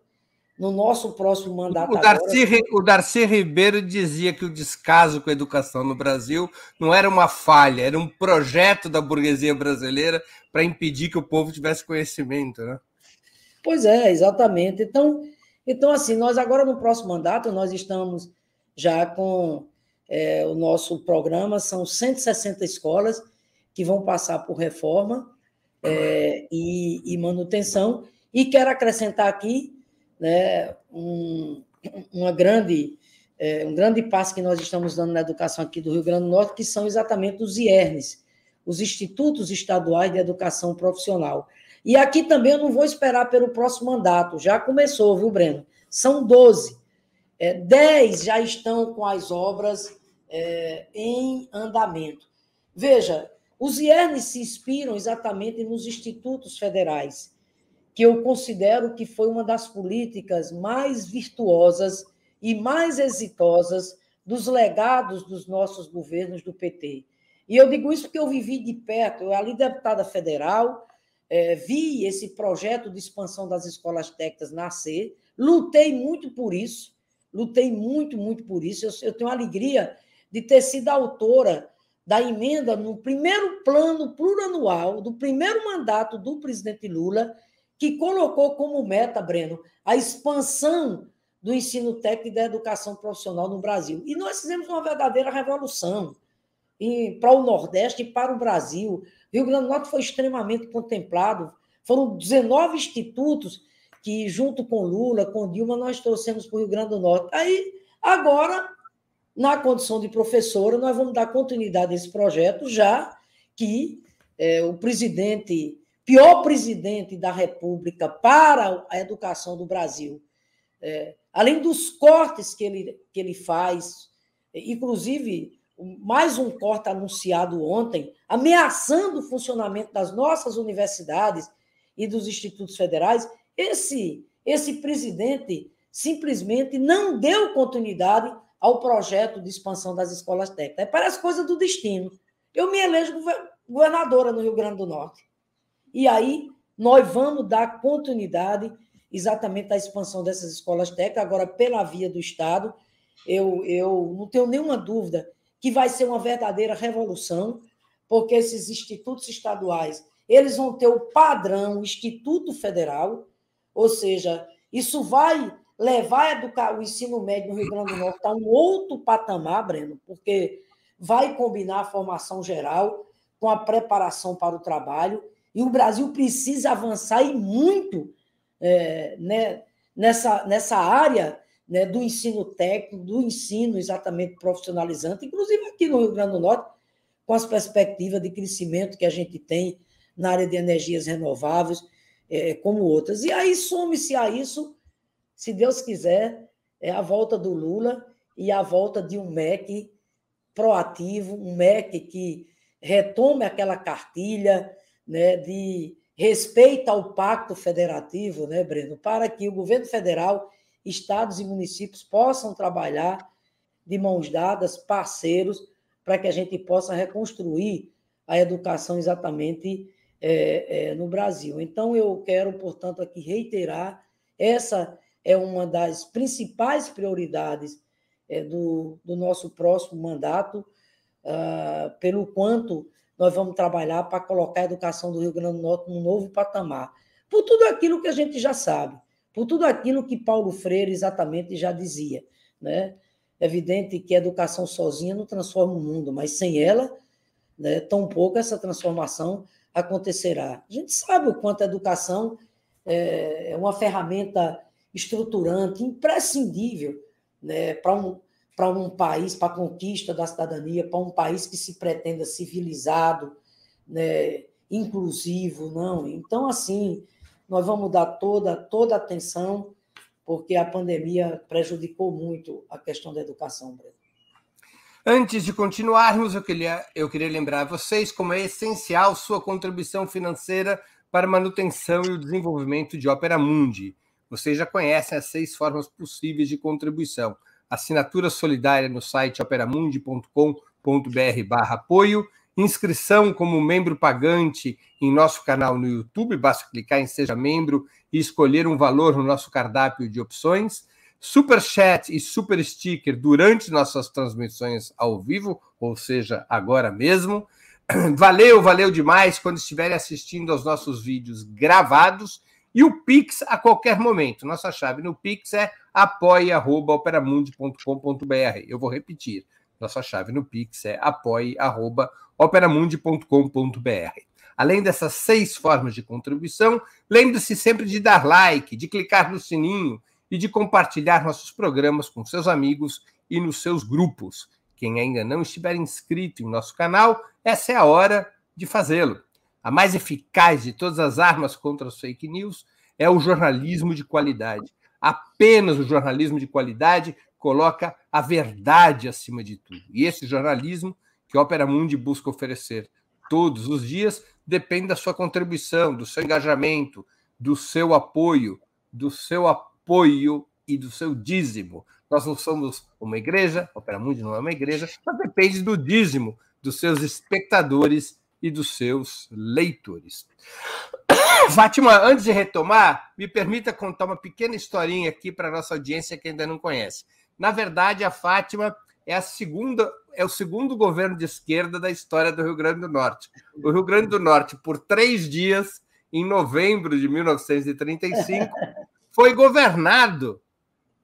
no nosso próximo mandato. O Darcy, agora... o Darcy Ribeiro dizia que o descaso com a educação no Brasil não era uma falha, era um projeto da burguesia brasileira para impedir que o povo tivesse conhecimento, né? Pois é, exatamente. Então, então assim, nós agora no próximo mandato, nós estamos já com é, o nosso programa, são 160 escolas que vão passar por reforma é, e, e manutenção, e quero acrescentar aqui né, um, uma grande, é, um grande passo que nós estamos dando na educação aqui do Rio Grande do Norte, que são exatamente os IERNs, os Institutos Estaduais de Educação Profissional. E aqui também eu não vou esperar pelo próximo mandato, já começou, viu, Breno? São 12. É, 10 já estão com as obras é, em andamento. Veja, os IERNs se inspiram exatamente nos institutos federais que eu considero que foi uma das políticas mais virtuosas e mais exitosas dos legados dos nossos governos do PT. E eu digo isso porque eu vivi de perto, eu ali deputada federal, é, vi esse projeto de expansão das escolas técnicas nascer, lutei muito por isso, lutei muito, muito por isso. Eu, eu tenho a alegria de ter sido autora da emenda no primeiro plano plurianual do primeiro mandato do presidente Lula, que colocou como meta, Breno, a expansão do ensino técnico e da educação profissional no Brasil. E nós fizemos uma verdadeira revolução para o Nordeste e para o Brasil. Rio Grande do Norte foi extremamente contemplado. Foram 19 institutos que, junto com Lula, com Dilma, nós trouxemos para o Rio Grande do Norte. Aí, agora, na condição de professora, nós vamos dar continuidade a esse projeto, já que é, o presidente pior presidente da República para a educação do Brasil. É, além dos cortes que ele, que ele faz, inclusive mais um corte anunciado ontem, ameaçando o funcionamento das nossas universidades e dos institutos federais, esse, esse presidente simplesmente não deu continuidade ao projeto de expansão das escolas técnicas. Parece coisa do destino. Eu me elejo governadora no Rio Grande do Norte. E aí nós vamos dar continuidade exatamente à expansão dessas escolas técnicas, agora pela via do Estado. Eu, eu não tenho nenhuma dúvida que vai ser uma verdadeira revolução, porque esses institutos estaduais eles vão ter o padrão Instituto Federal, ou seja, isso vai levar educar, o ensino médio no Rio Grande do Norte a um outro patamar, Breno, porque vai combinar a formação geral com a preparação para o trabalho, e o Brasil precisa avançar e muito é, né, nessa, nessa área né, do ensino técnico, do ensino exatamente profissionalizante, inclusive aqui no Rio Grande do Norte, com as perspectivas de crescimento que a gente tem na área de energias renováveis, é, como outras. E aí some-se a isso, se Deus quiser, é a volta do Lula e a volta de um MEC proativo, um MEC que retome aquela cartilha né, de respeito ao pacto federativo, né, Breno, para que o governo federal, estados e municípios possam trabalhar de mãos dadas, parceiros, para que a gente possa reconstruir a educação exatamente é, é, no Brasil. Então, eu quero, portanto, aqui reiterar: essa é uma das principais prioridades é, do, do nosso próximo mandato, uh, pelo quanto nós vamos trabalhar para colocar a educação do Rio Grande do Norte num novo patamar. Por tudo aquilo que a gente já sabe, por tudo aquilo que Paulo Freire exatamente já dizia. Né? É evidente que a educação sozinha não transforma o mundo, mas sem ela, né, tampouco essa transformação acontecerá. A gente sabe o quanto a educação é, é uma ferramenta estruturante, imprescindível né, para um, para um país, para a conquista da cidadania, para um país que se pretenda civilizado, né, inclusivo, não. Então, assim, nós vamos dar toda, toda a atenção, porque a pandemia prejudicou muito a questão da educação, Breno. Antes de continuarmos, eu queria, eu queria lembrar a vocês como é essencial sua contribuição financeira para a manutenção e o desenvolvimento de Opera Mundi. Vocês já conhecem as seis formas possíveis de contribuição. Assinatura solidária no site operamundi.com.br barra apoio, inscrição como membro pagante em nosso canal no YouTube, basta clicar em Seja Membro e escolher um valor no nosso cardápio de opções. Super chat e super sticker durante nossas transmissões ao vivo, ou seja, agora mesmo. Valeu, valeu demais. Quando estiverem assistindo aos nossos vídeos gravados e o Pix a qualquer momento. Nossa chave no Pix é apoia@operamundi.com.br. Eu vou repetir. Nossa chave no Pix é apoia@operamundi.com.br. Além dessas seis formas de contribuição, lembre-se sempre de dar like, de clicar no sininho e de compartilhar nossos programas com seus amigos e nos seus grupos. Quem ainda não estiver inscrito em nosso canal, essa é a hora de fazê-lo. A mais eficaz de todas as armas contra as fake news é o jornalismo de qualidade. Apenas o jornalismo de qualidade coloca a verdade acima de tudo. E esse jornalismo que a Opera Mundi busca oferecer todos os dias depende da sua contribuição, do seu engajamento, do seu apoio, do seu apoio e do seu dízimo. Nós não somos uma igreja, a Opera Mundi não é uma igreja, mas depende do dízimo dos seus espectadores e dos seus leitores. [coughs] Fátima, antes de retomar, me permita contar uma pequena historinha aqui para a nossa audiência que ainda não conhece. Na verdade, a Fátima é a segunda, é o segundo governo de esquerda da história do Rio Grande do Norte. O Rio Grande do Norte, por três dias, em novembro de 1935, [laughs] foi governado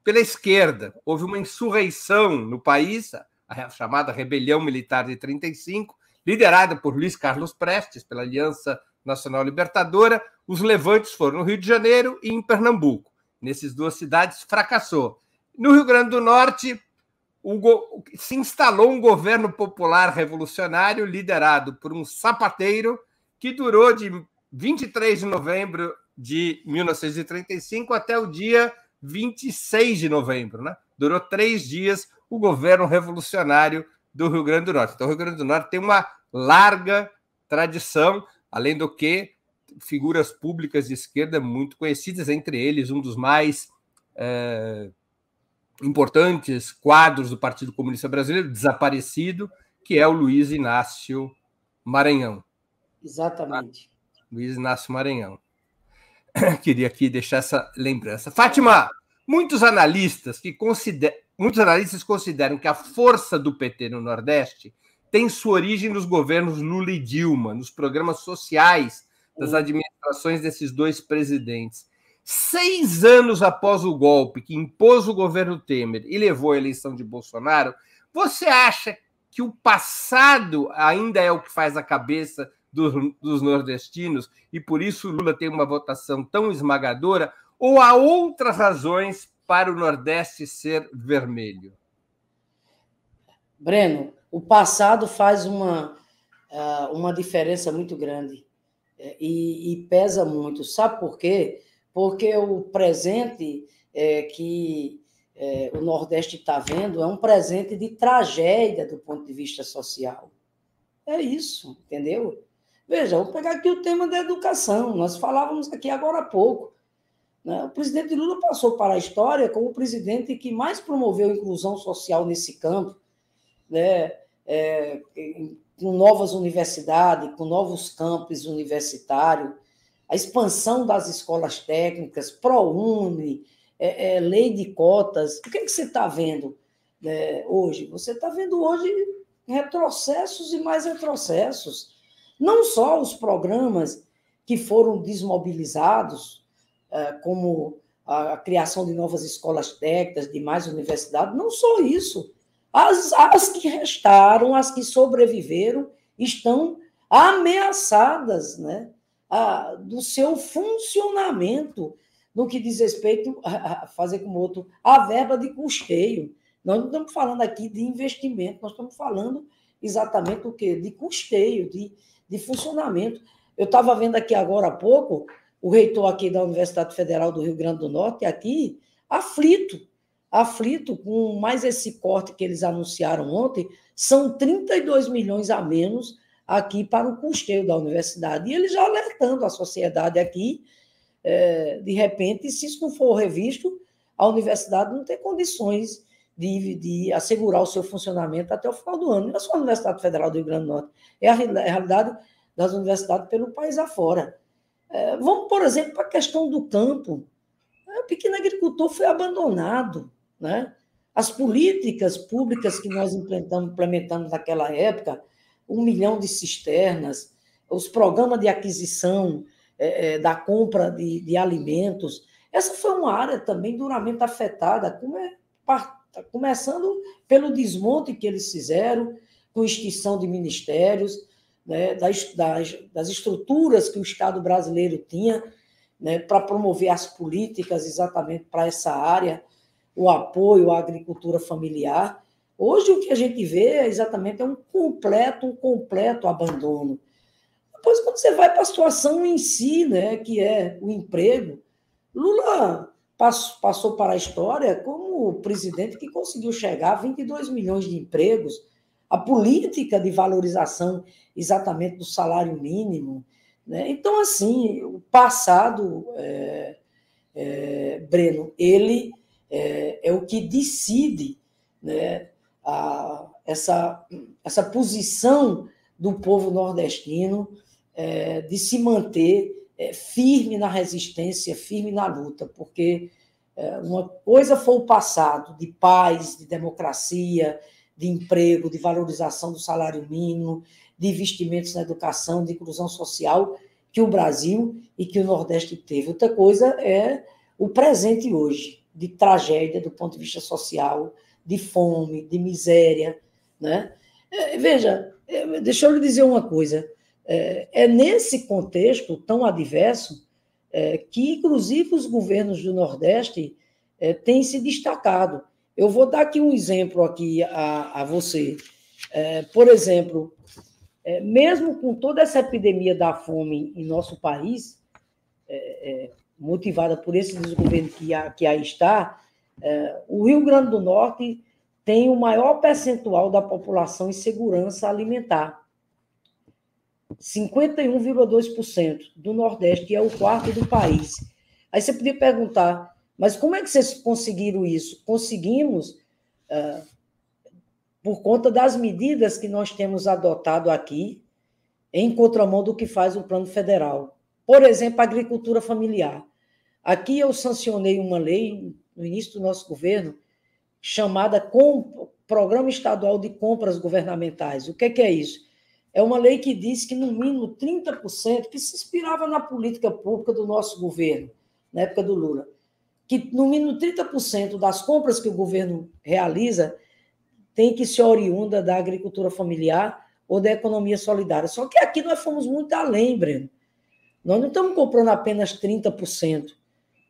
pela esquerda. Houve uma insurreição no país, a chamada Rebelião Militar de 35, liderada por Luiz Carlos Prestes, pela Aliança Nacional Libertadora. Os levantes foram no Rio de Janeiro e em Pernambuco. Nessas duas cidades, fracassou. No Rio Grande do Norte, se instalou um governo popular revolucionário liderado por um sapateiro que durou de 23 de novembro de 1935 até o dia 26 de novembro. Né? Durou três dias o governo revolucionário do Rio Grande do Norte. Então, o Rio Grande do Norte tem uma larga tradição, além do que figuras públicas de esquerda muito conhecidas, entre eles um dos mais é, importantes quadros do Partido Comunista Brasileiro, desaparecido, que é o Luiz Inácio Maranhão. Exatamente. Luiz Inácio Maranhão. [coughs] queria aqui deixar essa lembrança. Fátima, muitos analistas que consideram, muitos analistas consideram que a força do PT no Nordeste tem sua origem nos governos Lula e Dilma, nos programas sociais das administrações desses dois presidentes. Seis anos após o golpe que impôs o governo Temer e levou à eleição de Bolsonaro, você acha que o passado ainda é o que faz a cabeça do, dos nordestinos e por isso Lula tem uma votação tão esmagadora? Ou há outras razões para o Nordeste ser vermelho? Breno, o passado faz uma, ah, uma diferença muito grande é, e, e pesa muito. Sabe por quê? Porque o presente é, que é, o Nordeste está vendo é um presente de tragédia do ponto de vista social. É isso, entendeu? Veja, vou pegar aqui o tema da educação. Nós falávamos aqui agora há pouco. Né? O presidente Lula passou para a história como o presidente que mais promoveu a inclusão social nesse campo, né? É, com novas universidades, com novos campos universitários, a expansão das escolas técnicas, ProUni, é, é, lei de cotas. O que, é que você está vendo né, hoje? Você está vendo hoje retrocessos e mais retrocessos. Não só os programas que foram desmobilizados, como a criação de novas escolas técnicas, de mais universidades, não só isso. As, as que restaram, as que sobreviveram, estão ameaçadas né, a, do seu funcionamento no que diz respeito a fazer como outro, a verba de custeio. Nós não estamos falando aqui de investimento, nós estamos falando exatamente o quê? De custeio, de, de funcionamento. Eu estava vendo aqui agora há pouco o reitor aqui da Universidade Federal do Rio Grande do Norte, aqui, aflito, aflito com mais esse corte que eles anunciaram ontem, são 32 milhões a menos aqui para o custeio da universidade. E eles já alertando a sociedade aqui é, de repente, se isso não for revisto, a universidade não tem condições de, de, assegurar o seu funcionamento até o final do ano. Não é só a Universidade Federal do Rio Grande do Norte, é a, é realidade das universidades pelo país afora. É, vamos, por exemplo, para a questão do campo. É, o pequeno agricultor foi abandonado. Né? As políticas públicas que nós implementamos, implementamos naquela época, um milhão de cisternas, os programas de aquisição é, é, da compra de, de alimentos. Essa foi uma área também duramente afetada, come, começando pelo desmonte que eles fizeram, com extinção de ministérios, né, das, das, das, estruturas que o Estado brasileiro tinha né, para promover as políticas exatamente para essa área, o apoio à agricultura familiar. Hoje o que a gente vê é exatamente é um completo, um completo abandono. Depois, quando você vai para a situação em si, né, que é o emprego, Lula passou para a história como o presidente que conseguiu chegar a 22 milhões de empregos, a política de valorização exatamente do salário mínimo. Né? Então, assim, o passado, é, é, Breno, ele é, é, o que decide né, a, essa, essa posição do povo nordestino é, de se manter é, firme na resistência, firme na luta, porque é, uma coisa foi o passado de paz, de democracia, de emprego, de valorização do salário mínimo, de investimentos na educação, de inclusão social que o Brasil e que o Nordeste teve. Outra coisa é o presente hoje, de tragédia do ponto de vista social, de fome, de miséria. Né? É, veja, é, deixa eu lhe dizer uma coisa. É, é nesse contexto tão adverso que, inclusive, os governos do Nordeste têm se destacado. Eu vou dar aqui um exemplo aqui a, a você. É, por exemplo, é, mesmo com toda essa epidemia da fome em nosso país, é, motivada por esse desgoverno que, que aí está, o Rio Grande do Norte tem o maior percentual da população em segurança alimentar. 51,2% do Nordeste, e é o quarto do país. Aí você podia perguntar, mas como é que vocês conseguiram isso? Conseguimos uh, por conta das medidas que nós temos adotado aqui, em contramão do que faz o plano federal. Por exemplo, a agricultura familiar. Aqui eu sancionei uma lei no início do nosso governo chamada Programa Estadual de Compras Governamentais. O é, que é isso? É uma lei que diz que, no mínimo, 30%, que se inspirava na política pública do nosso governo, na época do Lula, que no mínimo 30% das compras que o governo realiza tem que ser oriunda da agricultura familiar ou da economia solidária. Só que aqui nós fomos muito além, Breno. Nós não estamos comprando apenas 30%.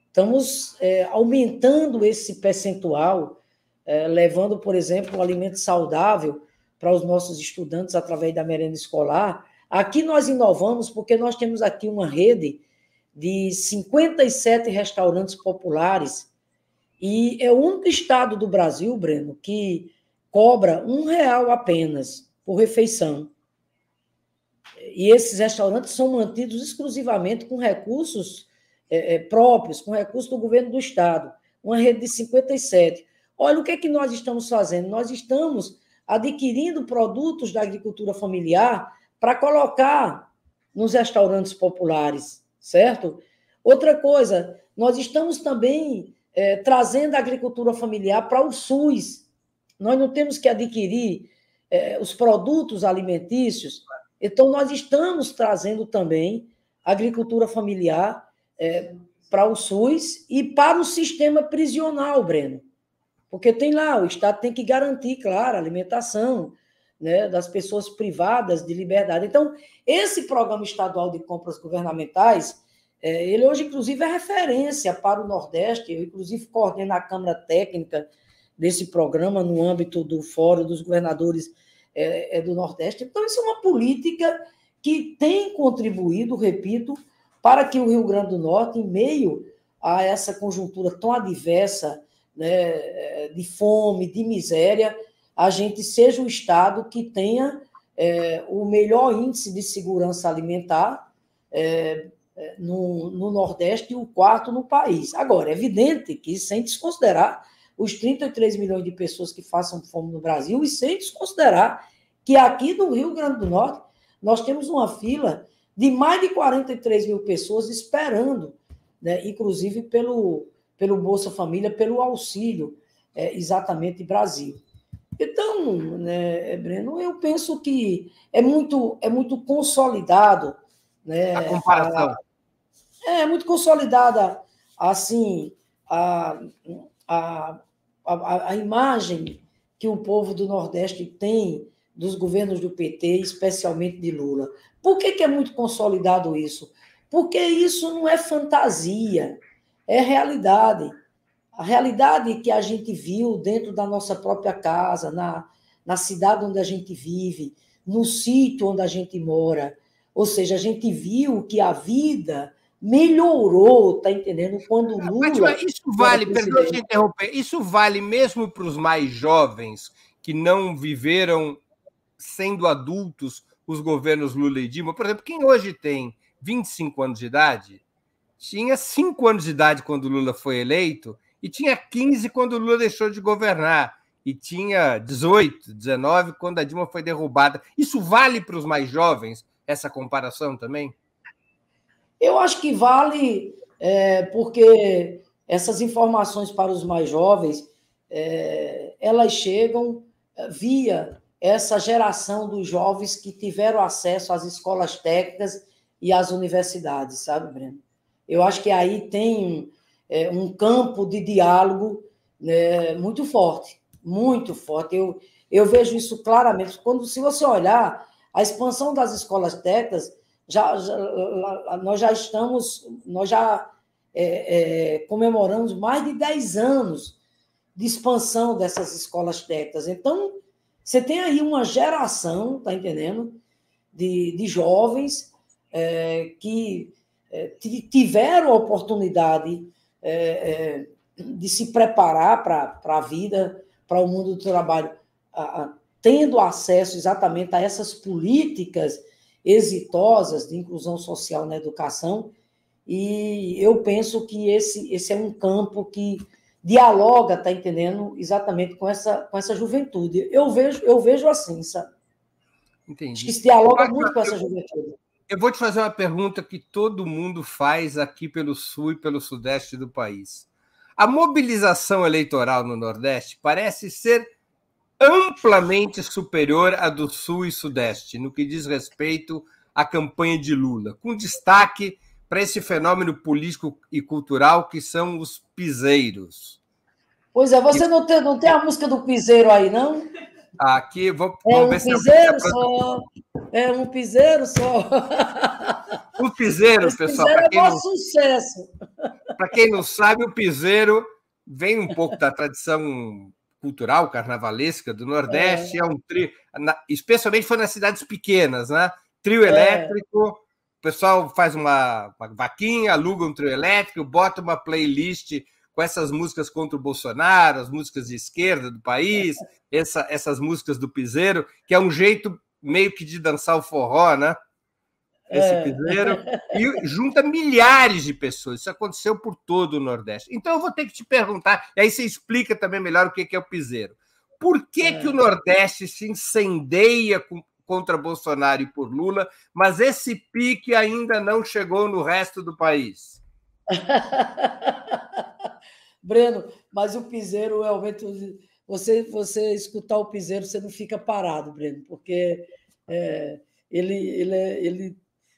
Estamos é, aumentando esse percentual, é, levando, por exemplo, o alimento saudável para os nossos estudantes através da merenda escolar. Aqui nós inovamos porque nós temos aqui uma rede de 57 restaurantes populares e é o único estado do Brasil, Breno, que cobra um real apenas por refeição. E esses restaurantes são mantidos exclusivamente com recursos é, é, próprios, com recursos do governo do Estado. Uma rede de 57. Olha o que é que nós estamos fazendo. Nós estamos adquirindo produtos da agricultura familiar para colocar nos restaurantes populares, certo? Outra coisa, nós estamos também é, trazendo a agricultura familiar para o SUS. Nós não temos que adquirir é, os produtos alimentícios, então nós estamos trazendo também agricultura familiar é, para o SUS e para o sistema prisional, Breno. Porque tem lá, o Estado tem que garantir, claro, a alimentação né, das pessoas privadas de liberdade. Então, esse programa estadual de compras governamentais, é, ele hoje, inclusive, é referência para o Nordeste. Eu, inclusive, coordeno a Câmara Técnica desse programa no âmbito do Fórum dos Governadores é, é do Nordeste. Então, isso é uma política que tem contribuído, repito, para que o Rio Grande do Norte, em meio a essa conjuntura tão adversa né, de fome, de miséria, a gente seja o Estado que tenha é, o melhor índice de segurança alimentar é, é, no, no, Nordeste e o quarto no país. Agora, é evidente que, sem desconsiderar os 33 milhões de pessoas que façam fome no Brasil, e sem desconsiderar que aqui no Rio Grande do Norte nós temos uma fila de mais de 43 mil pessoas esperando, né, inclusive pelo, pelo Bolsa Família, pelo auxílio, é, exatamente Brasil. Então, né, Breno, eu penso que é muito, é muito consolidado. Né, a comparação. A, é muito consolidada, assim, a, a, a, a imagem que o povo do Nordeste tem dos governos do PT, especialmente de Lula. Por que, que é muito consolidado isso? Porque isso não é fantasia, é realidade. A realidade que a gente viu dentro da nossa própria casa, na, na cidade onde a gente vive, no sítio onde a gente mora. Ou seja, a gente viu que a vida melhorou, tá entendendo? Quando Lula. Mas, isso vale, perdoe te interromper, isso vale mesmo para os mais jovens que não viveram sendo adultos os governos Lula e Dilma. Por exemplo, quem hoje tem 25 anos de idade, tinha 5 anos de idade quando Lula foi eleito e tinha 15 quando Lula deixou de governar e tinha 18, 19 quando a Dilma foi derrubada. Isso vale para os mais jovens, essa comparação também? Eu acho que vale, é, porque essas informações para os mais jovens, é, elas chegam é, via essa geração dos jovens que tiveram acesso às escolas técnicas e às universidades, sabe, Breno? Eu acho que aí tem é, um campo de diálogo né, muito forte, muito forte. Eu, eu vejo isso claramente. Quando, se você olhar a expansão das escolas técnicas, já, já nós já estamos, nós já é, é, comemoramos mais de 10 anos de expansão dessas escolas técnicas. Então, você tem aí uma geração, tá entendendo? De, de jovens é, que é, tiveram a oportunidade é, é de se preparar para a vida, para o mundo do trabalho, a, a, tendo acesso exatamente a essas políticas exitosas de inclusão social na educação. E eu penso que esse, esse é um campo que dialoga, tá entendendo? Exatamente com essa, com essa juventude. Eu vejo, eu vejo assim, sabe? Entendi. Acho que se dialoga muito com essa juventude. Eu vou te fazer uma pergunta que todo mundo faz aqui pelo sul e pelo sudeste do país. A mobilização eleitoral no Nordeste parece ser amplamente superior à do sul e sudeste no que diz respeito à campanha de Lula, com destaque para esse fenômeno político e cultural que são os piseiros. Pois é, você não tem, não tem a música do piseiro aí, não? Aqui, vou, é um piseiro só. É um piseiro só. O piseiro, Esse pessoal. Piseiro é um não... sucesso. Para quem não sabe, o piseiro vem um pouco da tradição cultural carnavalesca do Nordeste. É, é um trio, especialmente foi nas cidades pequenas, né? Trio é. elétrico. O pessoal faz uma, uma vaquinha, aluga um trio elétrico, bota uma playlist com essas músicas contra o Bolsonaro, as músicas de esquerda do país, essa, essas músicas do piseiro, que é um jeito meio que de dançar o forró, né? Esse é. piseiro, e junta milhares de pessoas. Isso aconteceu por todo o Nordeste. Então eu vou ter que te perguntar, e aí você explica também melhor o que é o piseiro. Por que, é. que o Nordeste se incendeia com, contra Bolsonaro e por Lula, mas esse pique ainda não chegou no resto do país? [laughs] Breno, mas o piseiro realmente. Você, você escutar o piseiro, você não fica parado, Breno, porque é, ele, ele, é, ele,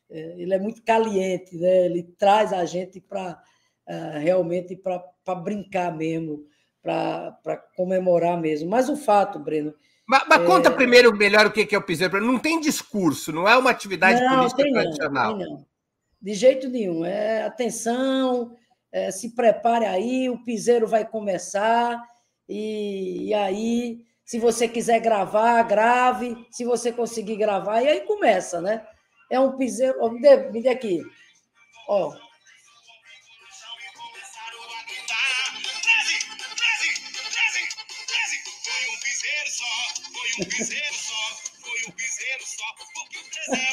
é, ele é muito caliente, né? ele traz a gente para é, realmente para brincar mesmo, para comemorar mesmo. Mas o fato, Breno. Mas, mas é... conta primeiro melhor o que é o piseiro. Não tem discurso, não é uma atividade não, política tradicional. Não, tem não. De jeito nenhum. É atenção, é, se prepare aí, o piseiro vai começar, e, e, aí, se você quiser gravar, grave, se você conseguir gravar, e aí começa, né? É um piseiro. Oh, me, dê, me dê aqui. Ó.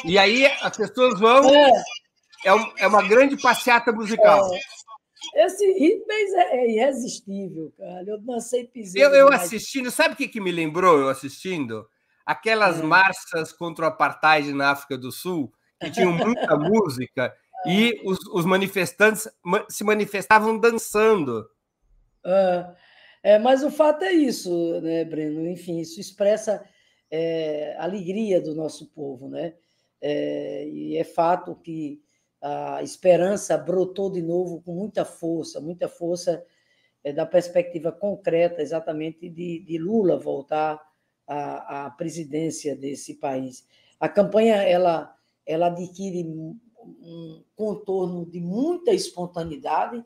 E aí as pessoas vão. É, é, uma grande passeata musical. É. Esse ritmo é, é irresistível, cara. Eu dancei piseiro. Eu, eu assistindo, sabe o que, que me lembrou eu assistindo? Aquelas é. marchas contra o apartheid na África do Sul, que tinham muita [laughs] música, e os, os, manifestantes se manifestavam dançando. É, é, mas o fato é isso, né, Breno? Enfim, isso expressa é, a alegria do nosso povo, né? É, e é fato que a esperança brotou de novo com muita força, muita força é, da perspectiva concreta, exatamente, de, de Lula voltar à, à, presidência desse país. A campanha ela, ela adquire um contorno de muita espontaneidade.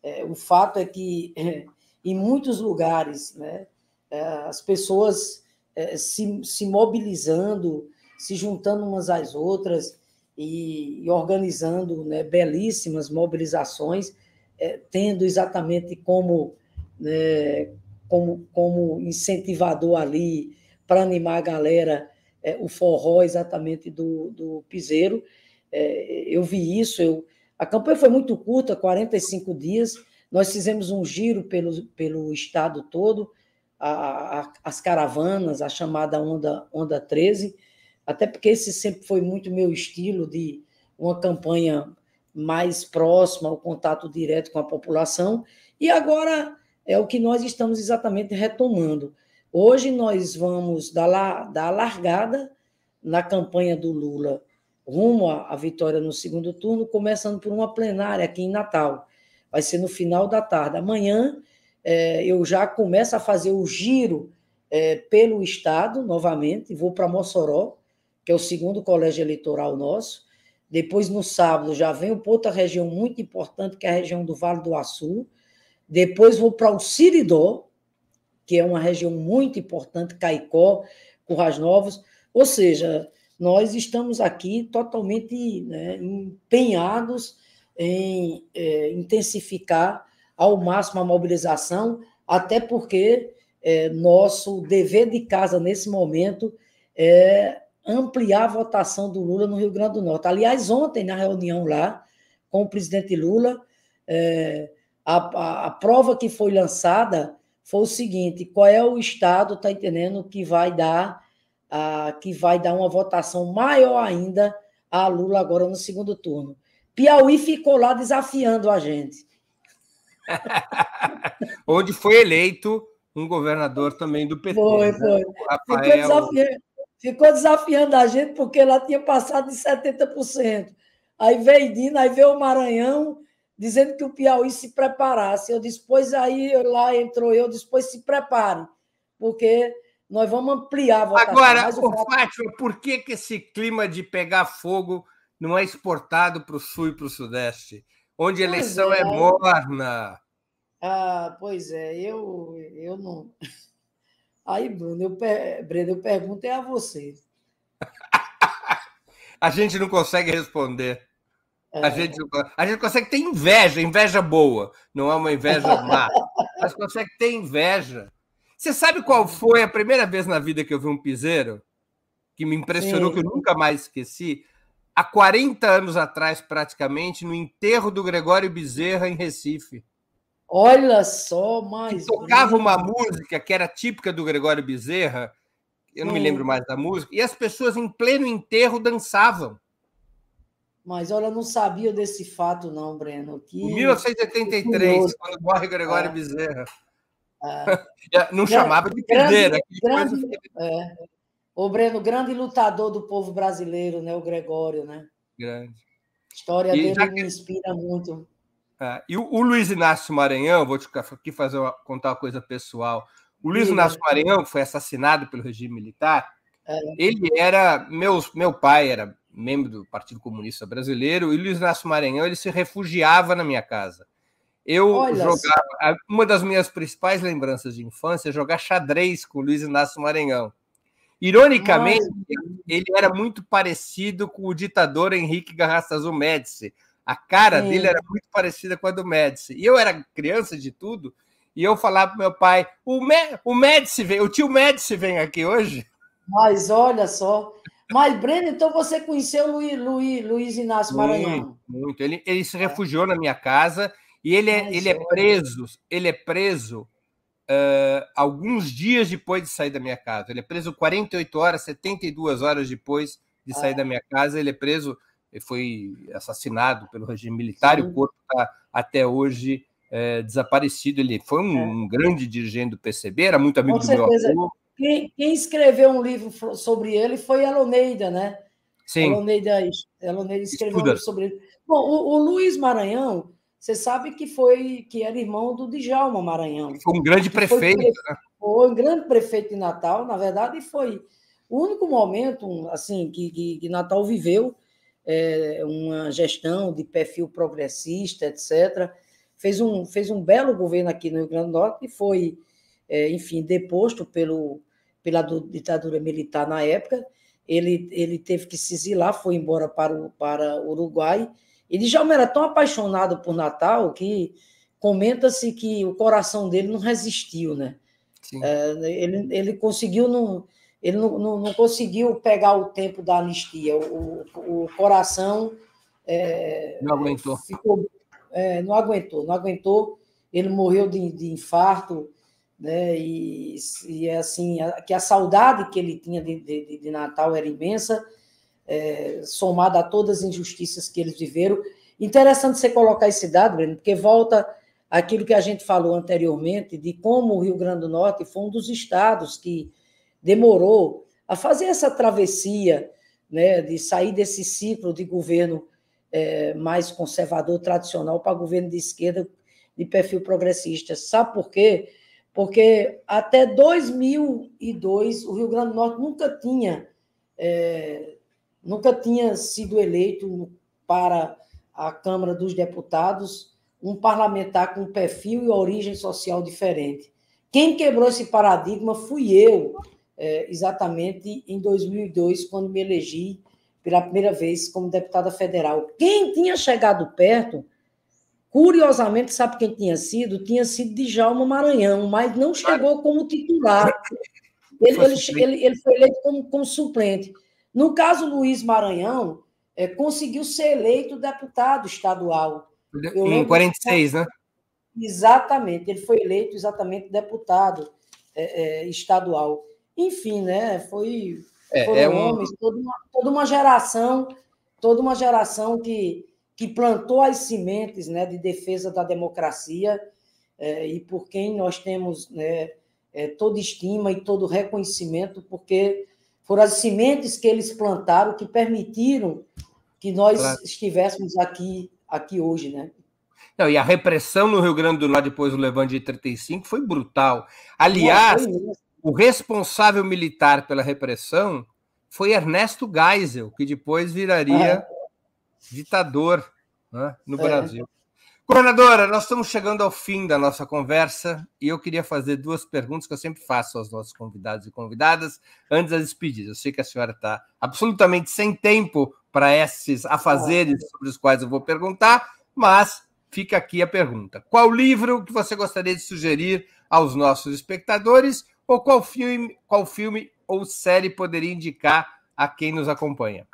É, o fato é que, é, em muitos lugares, né, é, as pessoas se, se mobilizando, se juntando umas às outras, e, e organizando né, belíssimas mobilizações, é, tendo exatamente como, né, como, como incentivador ali para animar a galera é, o forró exatamente do, do piseiro. É, eu vi isso, eu, a campanha foi muito curta, 45 dias, nós fizemos um giro pelo, pelo estado todo, a, a, as caravanas, a chamada Onda, Onda 13, até porque esse sempre foi muito meu estilo de uma campanha mais próxima ao contato direto com a população, e agora é o que nós estamos exatamente retomando. Hoje nós vamos dar, lá, dar largada na campanha do Lula rumo à vitória no segundo turno, começando por uma plenária aqui em Natal. Vai ser no final da tarde. Amanhã é, eu já começo a fazer o giro é, pelo Estado, novamente, vou para Mossoró, que é o segundo colégio eleitoral nosso. Depois, no sábado, já para outra região muito importante, que é a região do Vale do Açu. Depois vou para o Siridó, que é uma região muito importante, Caicó, Currais Novos. Ou seja, nós estamos aqui totalmente né, empenhados em é, intensificar ao máximo a mobilização, até porque é, nosso dever de casa nesse momento é ampliar a votação do Lula no Rio Grande do Norte. Aliás, ontem, na reunião lá com o presidente Lula, é, a, a, a, prova que foi lançada foi o seguinte: qual é o estado, está entendendo, que vai dar a, que vai dar uma votação maior ainda a Lula agora no segundo turno. Piauí ficou lá desafiando a gente. [laughs] Onde foi eleito um governador também do PT. Foi, né? foi. Rafael... Ficou, desafiando, ficou desafiando a gente porque ela tinha passado de 70%. Aí veio Dina, aí veio o Maranhão, dizendo que o Piauí se preparasse. Eu disse, pois aí lá entrou eu, disse, pois se prepare, porque nós vamos ampliar a votação. Agora, o Fátima, por que, que esse clima de pegar fogo não é exportado para o Sul e para o Sudeste, onde a eleição é, é morna? Ah, pois é, eu, eu não. Aí, Bruno, eu, Breno, eu pergunto é a você. [laughs] a gente não consegue responder. É. A, gente, a gente consegue ter inveja, inveja boa, não é uma inveja má, [laughs] mas consegue ter inveja. Você sabe qual foi a primeira vez na vida que eu vi um piseiro? Que me impressionou, Sim. que eu nunca mais esqueci? Há 40 anos atrás, praticamente, no enterro do Gregório Bezerra, em Recife. Olha só, mais. Tocava uma música que era típica do Gregório Bezerra, eu não me lembro mais da música, e as pessoas em pleno enterro dançavam. Mas olha, eu não sabia desse fato, não, Breno. Que... Em 1983, quando morre Gregório é. Bezerra. É. [laughs] Não chamava de piseira. Grande, grande, é. O Breno, grande lutador do povo brasileiro, né? O Gregório, né? Grande. A história e dele me inspira muito. É, e o, o, Luiz Inácio Maranhão, vou te aqui fazer uma, contar uma coisa pessoal. O Luiz. Inácio Maranhão foi assassinado pelo regime militar. É. Ele era meu, meu pai era membro do Partido Comunista Brasileiro e o Luiz Inácio Maranhão ele se refugiava na minha casa. Eu Olha jogava. Uma das minhas principais lembranças de infância é jogar xadrez com o Luiz Inácio Maranhão. Ironicamente, ele era muito parecido com o ditador Henrique Garrastazu Médici. A cara Sim. dele era muito parecida com a do Médici. E eu era criança de tudo, e eu falava para meu pai: o, Me, o Médici vem, o tio Médici vem aqui hoje. Mas olha só. Mas, Breno, então você conheceu o Luiz, Luiz, Luiz Inácio Maranhão? Muito, muito. Ele, ele se refugiou na minha casa e ele é, ele é preso, ele é preso uh, alguns dias depois de sair da minha casa. Ele é preso 48 horas, 72 horas depois de sair ah. da minha casa. Ele é preso, ele foi assassinado pelo regime militar Sim. e o corpo está até hoje é, desaparecido. Ele foi um, é. um, grande dirigente do PCB, era muito amigo Com do certeza. meu avô. Quem, quem, escreveu um livro sobre ele foi Eloneida, né? Sim. Eloneida, Eloneida escreveu Estuda. um livro sobre ele. Bom, o, o Luiz Maranhão, você sabe que foi que era irmão do Djalma Maranhão. Foi um grande prefeito. Foi, né? foi um grande prefeito de Natal, na verdade, foi o único momento assim que, que, que Natal viveu é, uma gestão de perfil progressista, etc. Fez um, fez um belo governo aqui no Rio Grande do Norte e foi, é, enfim, deposto pelo, pela ditadura militar na época. Ele, ele teve que se exilar, foi embora para o para o Uruguai e Djalma era tão apaixonado por Natal que comenta-se que o coração dele não resistiu, né? É, ele, ele conseguiu não, ele não, não, não, conseguiu pegar o tempo da anistia. O, o, coração é, não aguentou. Ficou, é, não aguentou, não aguentou. Ele morreu de, de infarto, né? E, e é assim a, que a saudade que ele tinha de, de, de Natal era imensa é, somada a todas as injustiças que eles viveram. Interessante você colocar esse dado, Breno, porque volta aquilo que a gente falou anteriormente, de como o Rio Grande do Norte foi um dos estados que demorou a fazer essa travessia, né, de sair desse ciclo de governo é, mais conservador, tradicional, para governo de esquerda de perfil progressista. Sabe por quê? Porque até 2002 o Rio Grande do Norte nunca tinha é, nunca tinha sido eleito para a Câmara dos Deputados um parlamentar com perfil e origem social diferente. Quem quebrou esse paradigma fui eu, é, exatamente em 2002, quando me elegi pela primeira vez como deputada federal. Quem tinha chegado perto, curiosamente, sabe quem tinha sido? Tinha sido Djalma Maranhão, mas não chegou como titular. [laughs] Ele, ele, ele, ele foi eleito como, como suplente. No caso, Luiz Maranhão é, conseguiu ser eleito deputado estadual. Eu em 46, né? Exatamente, ele foi eleito exatamente deputado é, é, estadual. Enfim, né? Foi é, foram é um... homens, toda uma, toda uma geração, toda uma geração que, que plantou as sementes né, de defesa da democracia é, e por quem nós temos né, é, toda estima e todo reconhecimento, porque foram as sementes que eles plantaram que permitiram que nós claro. estivéssemos aqui, aqui hoje, né? Não, e a repressão no Rio Grande do Norte depois do levante de 35 foi brutal. Aliás, o responsável militar pela repressão foi Ernesto Geisel, que depois viraria ah. ditador né, no é. Brasil. Governadora, nós estamos chegando ao fim da nossa conversa e eu queria fazer duas perguntas que eu sempre faço aos nossos convidados e convidadas antes das despedidas. Eu sei que a senhora está absolutamente sem tempo para esses afazeres sobre os quais eu vou perguntar, mas fica aqui a pergunta: qual livro que você gostaria de sugerir aos nossos espectadores ou qual filme, qual filme ou série poderia indicar a quem nos acompanha?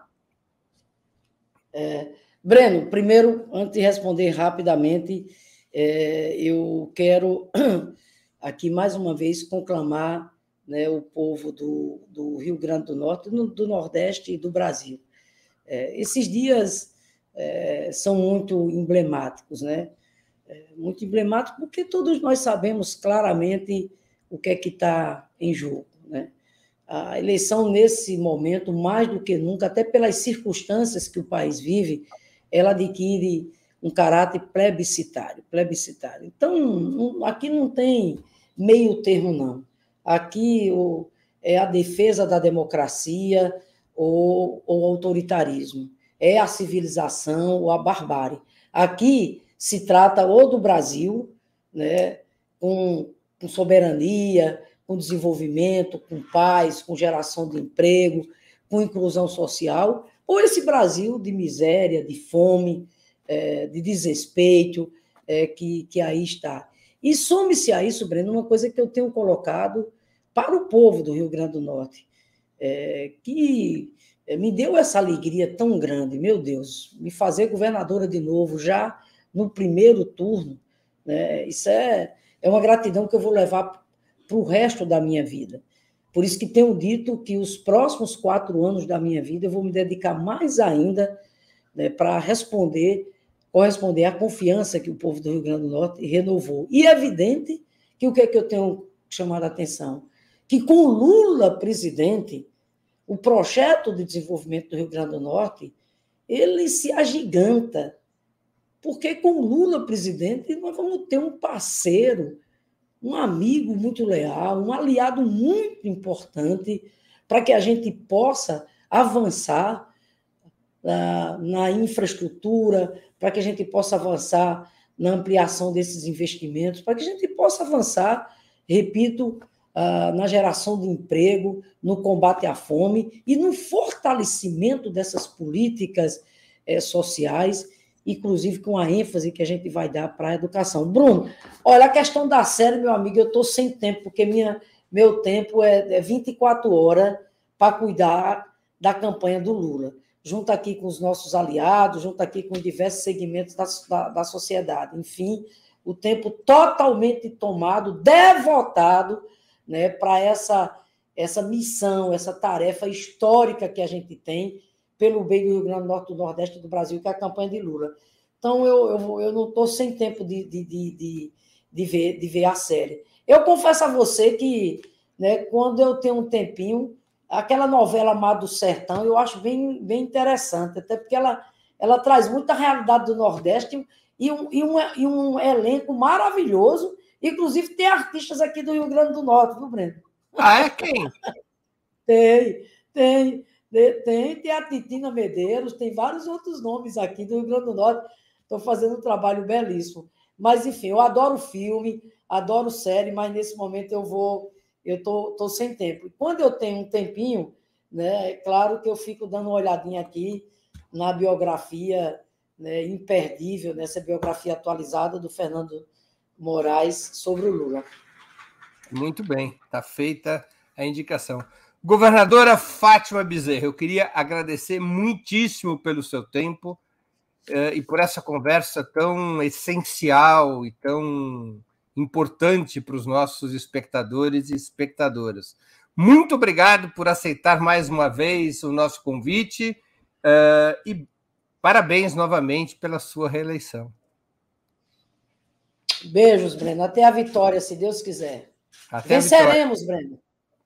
É, Breno, primeiro, antes de responder rapidamente, é, eu quero [clears throat] aqui mais uma vez conclamar né, o povo do, do, Rio Grande do Norte, do, Nordeste e do Brasil. É, esses dias é, são muito emblemáticos, né? É, muito emblemáticos porque todos nós sabemos claramente o que é que está em jogo, né? A eleição nesse momento, mais do que nunca, até pelas circunstâncias que o país vive, ela adquire um caráter plebiscitário, plebiscitário. Então, aqui não tem meio termo, não. Aqui o, é a defesa da democracia ou o autoritarismo, é a civilização ou a barbárie. Aqui se trata ou do Brasil, né, com, com soberania, com desenvolvimento, com paz, com geração de emprego, com inclusão social, ou esse Brasil de miséria, de fome, é, de desrespeito é, que, que aí está. E some-se a isso, Breno, uma coisa que eu tenho colocado para o povo do Rio Grande do Norte, é, que me deu essa alegria tão grande, meu Deus, me fazer governadora de novo já no primeiro turno, né? isso é, é uma gratidão que eu vou levar para o resto da minha vida. Por isso que tenho dito que os próximos quatro anos da minha vida eu vou me dedicar mais ainda né, para responder, corresponder à confiança que o povo do Rio Grande do Norte renovou. E é evidente que o que é que eu tenho chamado a atenção? Que com Lula presidente, o projeto de desenvolvimento do Rio Grande do Norte, ele se agiganta. Porque com Lula presidente, nós vamos ter um parceiro um amigo muito leal, um aliado muito importante para que a gente possa avançar na, na infraestrutura, para que a gente possa avançar na ampliação desses investimentos, para que a gente possa avançar, repito, na geração de emprego, no combate à fome e no fortalecimento dessas políticas eh, sociais inclusive com a ênfase que a gente vai dar para a educação. Bruno, olha, a questão da série, meu amigo, eu estou sem tempo, porque minha, meu tempo é, é 24 horas para cuidar da campanha do Lula, junto aqui com os nossos aliados, junto aqui com diversos segmentos da, da, da sociedade. Enfim, o tempo totalmente tomado, devotado né, para essa, essa missão, essa tarefa histórica que a gente tem pelo bem do Rio Grande do Norte, do Nordeste do Brasil, que é a campanha de Lula. Então, eu, eu, eu não estou sem tempo de, de, de, de, ver, de ver a série. Eu confesso a você que, né, quando eu tenho um tempinho, aquela novela Mar do Sertão, eu acho bem, bem interessante, até porque ela, ela traz muita realidade do Nordeste e um, e, um, e um elenco maravilhoso. Inclusive, tem artistas aqui do Rio Grande do Norte, viu, Breno? Ah, é quem? tem, tem. Tem, tem a Titina Medeiros, tem vários outros nomes aqui do Rio Grande do Norte. Estão fazendo um trabalho belíssimo. Mas, enfim, eu adoro filme, adoro série, mas nesse momento eu vou, eu tô, tô sem tempo. Quando eu tenho um tempinho, né, é claro que eu fico dando uma olhadinha aqui na biografia né, imperdível, nessa biografia atualizada do Fernando Moraes sobre o Lula. Muito bem, está feita a indicação. Governadora Fátima Bezerra, eu queria agradecer muitíssimo pelo seu tempo eh, e por essa conversa tão essencial e tão importante para os nossos espectadores e espectadoras. Muito obrigado por aceitar mais uma vez o nosso convite eh, e parabéns novamente pela sua reeleição. Beijos, Breno. Até a vitória, se Deus quiser. Até Venceremos, Breno.